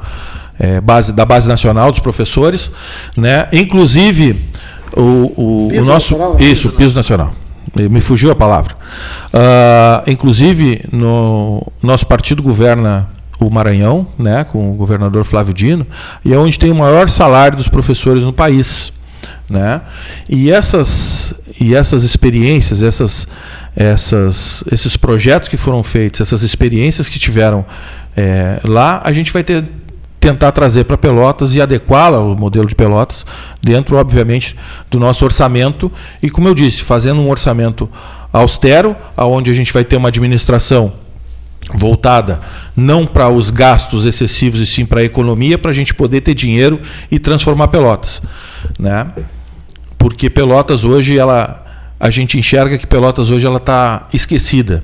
é, base, da base nacional dos professores, né? inclusive o, o, o nosso. Nacional, isso, piso nacional me fugiu a palavra. Uh, inclusive, no nosso partido governa o Maranhão, né, com o governador Flávio Dino, e é onde tem o maior salário dos professores no país. Né? E, essas, e essas experiências, essas, essas, esses projetos que foram feitos, essas experiências que tiveram é, lá, a gente vai ter tentar trazer para Pelotas e adequá-la ao modelo de Pelotas, dentro, obviamente, do nosso orçamento. E, como eu disse, fazendo um orçamento austero, aonde a gente vai ter uma administração voltada não para os gastos excessivos e sim para a economia, para a gente poder ter dinheiro e transformar Pelotas, né? Porque Pelotas hoje ela a gente enxerga que Pelotas hoje ela está esquecida,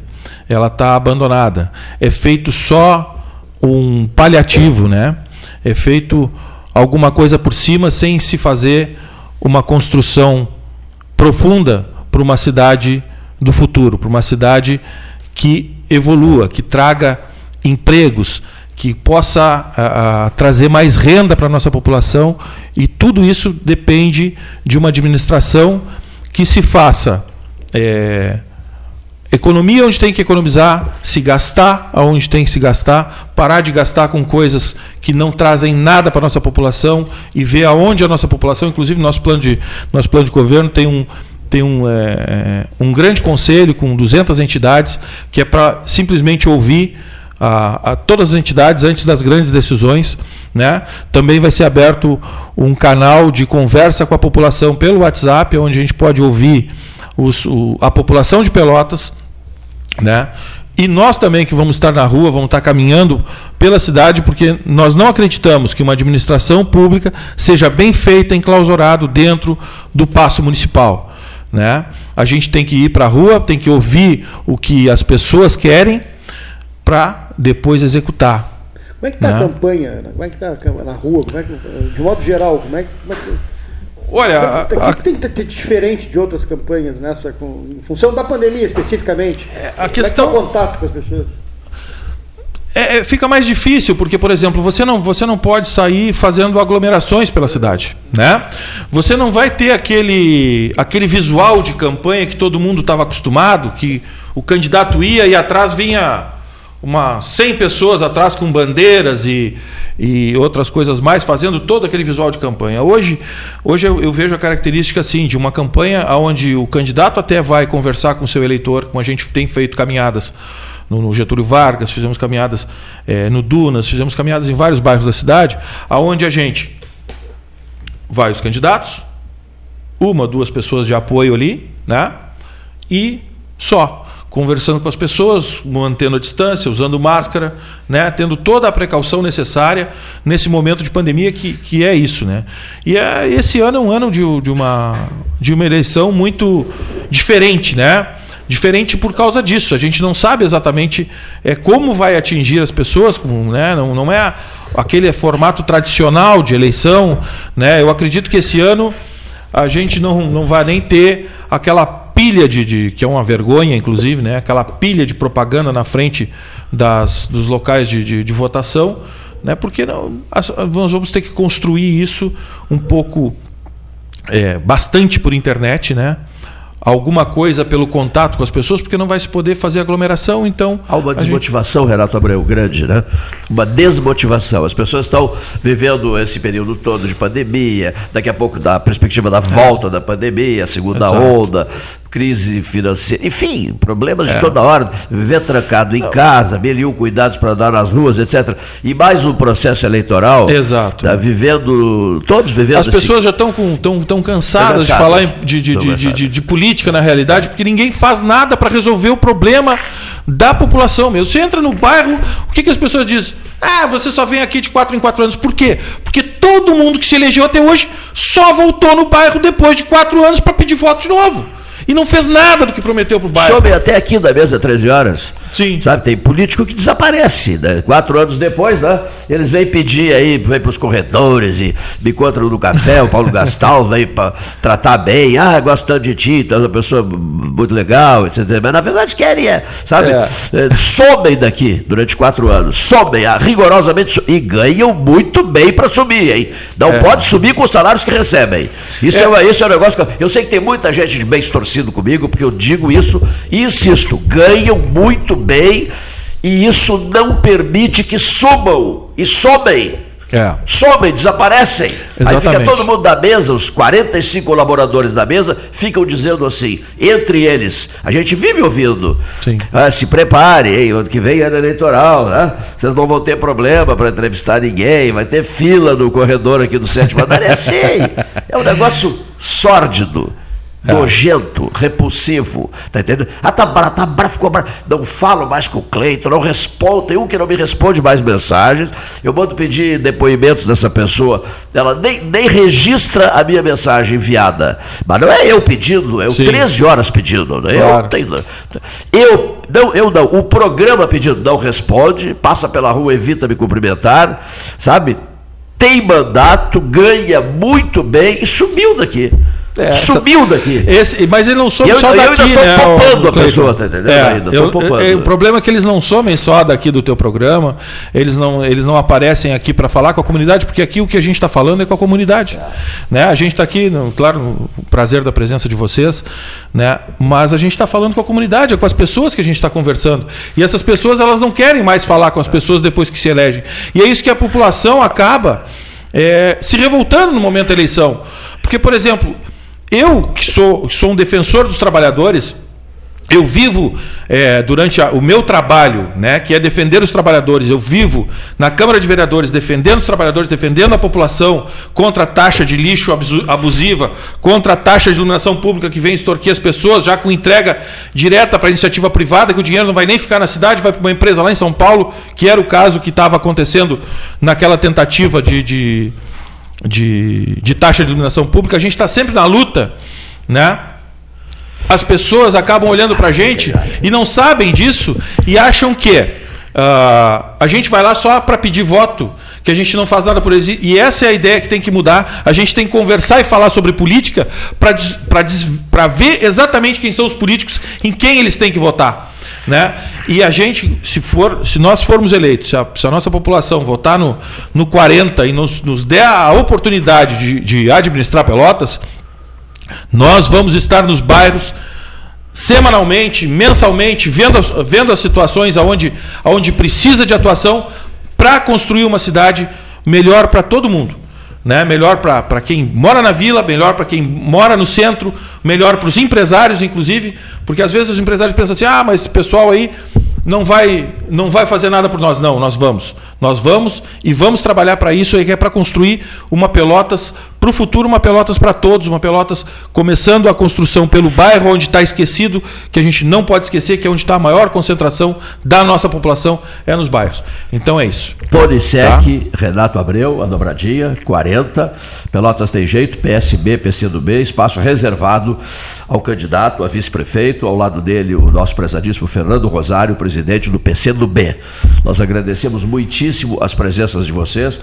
ela está abandonada, é feito só um paliativo, né? É feito alguma coisa por cima sem se fazer uma construção profunda para uma cidade do futuro, para uma cidade que evolua, que traga empregos, que possa a, a, trazer mais renda para a nossa população e tudo isso depende de uma administração que se faça é, Economia onde tem que economizar, se gastar aonde tem que se gastar, parar de gastar com coisas que não trazem nada para a nossa população e ver aonde a nossa população, inclusive nosso plano de, nosso plano de governo tem um, tem um, é, um grande conselho com 200 entidades que é para simplesmente ouvir a, a, todas as entidades antes das grandes decisões. Né? Também vai ser aberto um canal de conversa com a população pelo WhatsApp, onde a gente pode ouvir os, o, a população de Pelotas né? E nós também que vamos estar na rua, vamos estar caminhando pela cidade, porque nós não acreditamos que uma administração pública seja bem feita, enclausurado dentro do passo municipal. Né? A gente tem que ir para a rua, tem que ouvir o que as pessoas querem para depois executar. Como é que está né? a campanha? Como é que está na rua? Como é que, de modo geral, como é, como é que Olha, o que, tem que ter diferente de outras campanhas nessa, com, em função da pandemia especificamente? É, a questão. Como é que tá o contato com as pessoas? É, é, fica mais difícil, porque, por exemplo, você não, você não pode sair fazendo aglomerações pela cidade. Né? Você não vai ter aquele, aquele visual de campanha que todo mundo estava acostumado, que o candidato ia e atrás vinha uma 100 pessoas atrás com bandeiras e, e outras coisas mais, fazendo todo aquele visual de campanha. Hoje, hoje eu, eu vejo a característica assim de uma campanha onde o candidato até vai conversar com o seu eleitor, como a gente tem feito caminhadas no, no Getúlio Vargas, fizemos caminhadas é, no Dunas, fizemos caminhadas em vários bairros da cidade, aonde a gente vai os candidatos, uma, duas pessoas de apoio ali, né? E só conversando com as pessoas, mantendo a distância, usando máscara, né, tendo toda a precaução necessária nesse momento de pandemia que, que é isso. Né? E é, esse ano é um ano de, de, uma, de uma eleição muito diferente. Né? diferente por causa disso. A gente não sabe exatamente é, como vai atingir as pessoas, como, né? não, não é aquele formato tradicional de eleição. Né? Eu acredito que esse ano a gente não, não vai nem ter aquela pilha de, de, que é uma vergonha, inclusive, né? aquela pilha de propaganda na frente das, dos locais de, de, de votação, né? porque não, nós vamos ter que construir isso um pouco, é, bastante por internet, né? alguma coisa pelo contato com as pessoas, porque não vai se poder fazer aglomeração, então... Há uma desmotivação, gente... Renato Abreu, grande, né? Uma desmotivação. As pessoas estão vivendo esse período todo de pandemia, daqui a pouco da perspectiva da volta é. da pandemia, a segunda Exato. onda, crise financeira, enfim, problemas é. de toda hora, viver trancado em não. casa, mil cuidados para dar nas ruas, etc. E mais um processo eleitoral. Exato. Tá vivendo, todos vivendo... As pessoas já estão tão, tão cansadas, cansadas de falar de, de, de, de, de política na realidade, porque ninguém faz nada para resolver o problema da população mesmo. Você entra no bairro, o que, que as pessoas dizem? Ah, você só vem aqui de quatro em quatro anos. Por quê? Porque todo mundo que se elegeu até hoje só voltou no bairro depois de quatro anos para pedir voto de novo. E não fez nada do que prometeu para o bairro. Soube até aqui da mesa 13 horas. Sim. Sabe, tem político que desaparece. Né? Quatro anos depois, né? Eles vêm pedir aí, vêm para os corredores e me encontram no café, o Paulo Gastal vem para tratar bem. Ah, gosto tanto de ti, tu é uma pessoa muito legal, etc. Mas na verdade querem, é, sabe? É. É, somem daqui durante quatro anos. Somem, ah, rigorosamente, e ganham muito bem para subir, hein? Não é. pode subir com os salários que recebem. Isso é, é, isso é um negócio que eu sei que tem muita gente de bem torcido comigo, porque eu digo isso e insisto, ganham muito bem e isso não permite que subam e sobem. É. Somem, desaparecem. Exatamente. Aí fica todo mundo da mesa, os 45 colaboradores da mesa, ficam dizendo assim, entre eles, a gente vive ouvindo. Ah, se prepare, hein, ano que vem é eleitoral, né? Vocês não vão ter problema para entrevistar ninguém, vai ter fila no corredor aqui do sétimo andar. É assim. É um negócio sórdido. É. nojento, repulsivo, tá entendendo? Ah, tá bravo, tá bravo, ficou bravo. Não falo mais com o Cleiton, não respondo, tem um que não me responde mais mensagens. Eu mando pedir depoimentos dessa pessoa, ela nem, nem registra a minha mensagem enviada. Mas não é eu pedindo, é Sim. 13 horas pedindo. Né? Claro. Eu, tenho, eu, não, eu não, o programa pedindo não responde, passa pela rua, evita me cumprimentar, sabe? Tem mandato, ganha muito bem e sumiu daqui. É, Sumiu daqui. Esse, mas ele não some eu, só eu daqui, ainda né? Poupando o, a pessoa, tá entendendo? É, eu, é, o problema é que eles não somem só daqui do teu programa, eles não, eles não aparecem aqui para falar com a comunidade, porque aqui o que a gente está falando é com a comunidade. É. Né? A gente está aqui, claro, no prazer da presença de vocês, né? mas a gente está falando com a comunidade, é com as pessoas que a gente está conversando. E essas pessoas elas não querem mais falar com as pessoas depois que se elegem. E é isso que a população acaba é, se revoltando no momento da eleição. Porque, por exemplo, eu, que sou, sou um defensor dos trabalhadores, eu vivo é, durante a, o meu trabalho, né, que é defender os trabalhadores, eu vivo na Câmara de Vereadores defendendo os trabalhadores, defendendo a população contra a taxa de lixo abusiva, contra a taxa de iluminação pública que vem extorquir as pessoas, já com entrega direta para iniciativa privada, que o dinheiro não vai nem ficar na cidade, vai para uma empresa lá em São Paulo, que era o caso que estava acontecendo naquela tentativa de, de de, de taxa de iluminação pública, a gente está sempre na luta, né? As pessoas acabam olhando para a gente e não sabem disso e acham que uh, a gente vai lá só para pedir voto, que a gente não faz nada por eles. E essa é a ideia que tem que mudar. A gente tem que conversar e falar sobre política para ver exatamente quem são os políticos, em quem eles têm que votar. Né? E a gente, se, for, se nós formos eleitos, se a, se a nossa população votar no, no 40 e nos, nos der a oportunidade de, de administrar Pelotas, nós vamos estar nos bairros semanalmente, mensalmente, vendo, vendo as situações aonde, aonde precisa de atuação para construir uma cidade melhor para todo mundo né? melhor para quem mora na vila, melhor para quem mora no centro, melhor para os empresários, inclusive, porque às vezes os empresários pensam assim: ah, mas esse pessoal aí não vai, não vai fazer nada por nós. Não, nós vamos. Nós vamos e vamos trabalhar para isso, que é para construir uma Pelotas para o futuro, uma Pelotas para todos, uma Pelotas começando a construção pelo bairro onde está esquecido, que a gente não pode esquecer, que é onde está a maior concentração da nossa população, é nos bairros. Então é isso. Polisec, tá? Renato Abreu, a dobradinha, 40. Pelotas tem jeito, PSB, PCdoB, espaço reservado ao candidato a vice-prefeito, ao lado dele o nosso prezadíssimo Fernando Rosário, presidente do PCdoB. Nós agradecemos muitíssimo as presenças de vocês.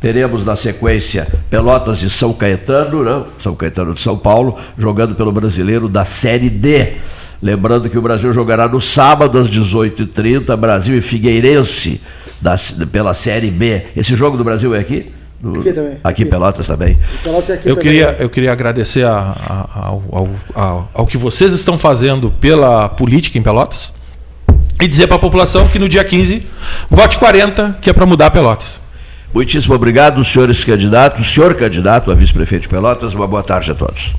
Teremos na sequência Pelotas e São Caetano, não? São Caetano de São Paulo, jogando pelo brasileiro da Série D. Lembrando que o Brasil jogará no sábado às 18h30, Brasil e Figueirense, da, pela Série B. Esse jogo do Brasil é aqui? Do, aqui também. Aqui em Pelotas também. Pelotas é aqui eu, também. Queria, eu queria agradecer a, a, ao, ao, ao que vocês estão fazendo pela política em Pelotas e dizer para a população que no dia 15 vote 40, que é para mudar Pelotas. Muitíssimo obrigado, senhores candidatos, senhor candidato a vice-prefeito de Pelotas. Uma boa tarde a todos.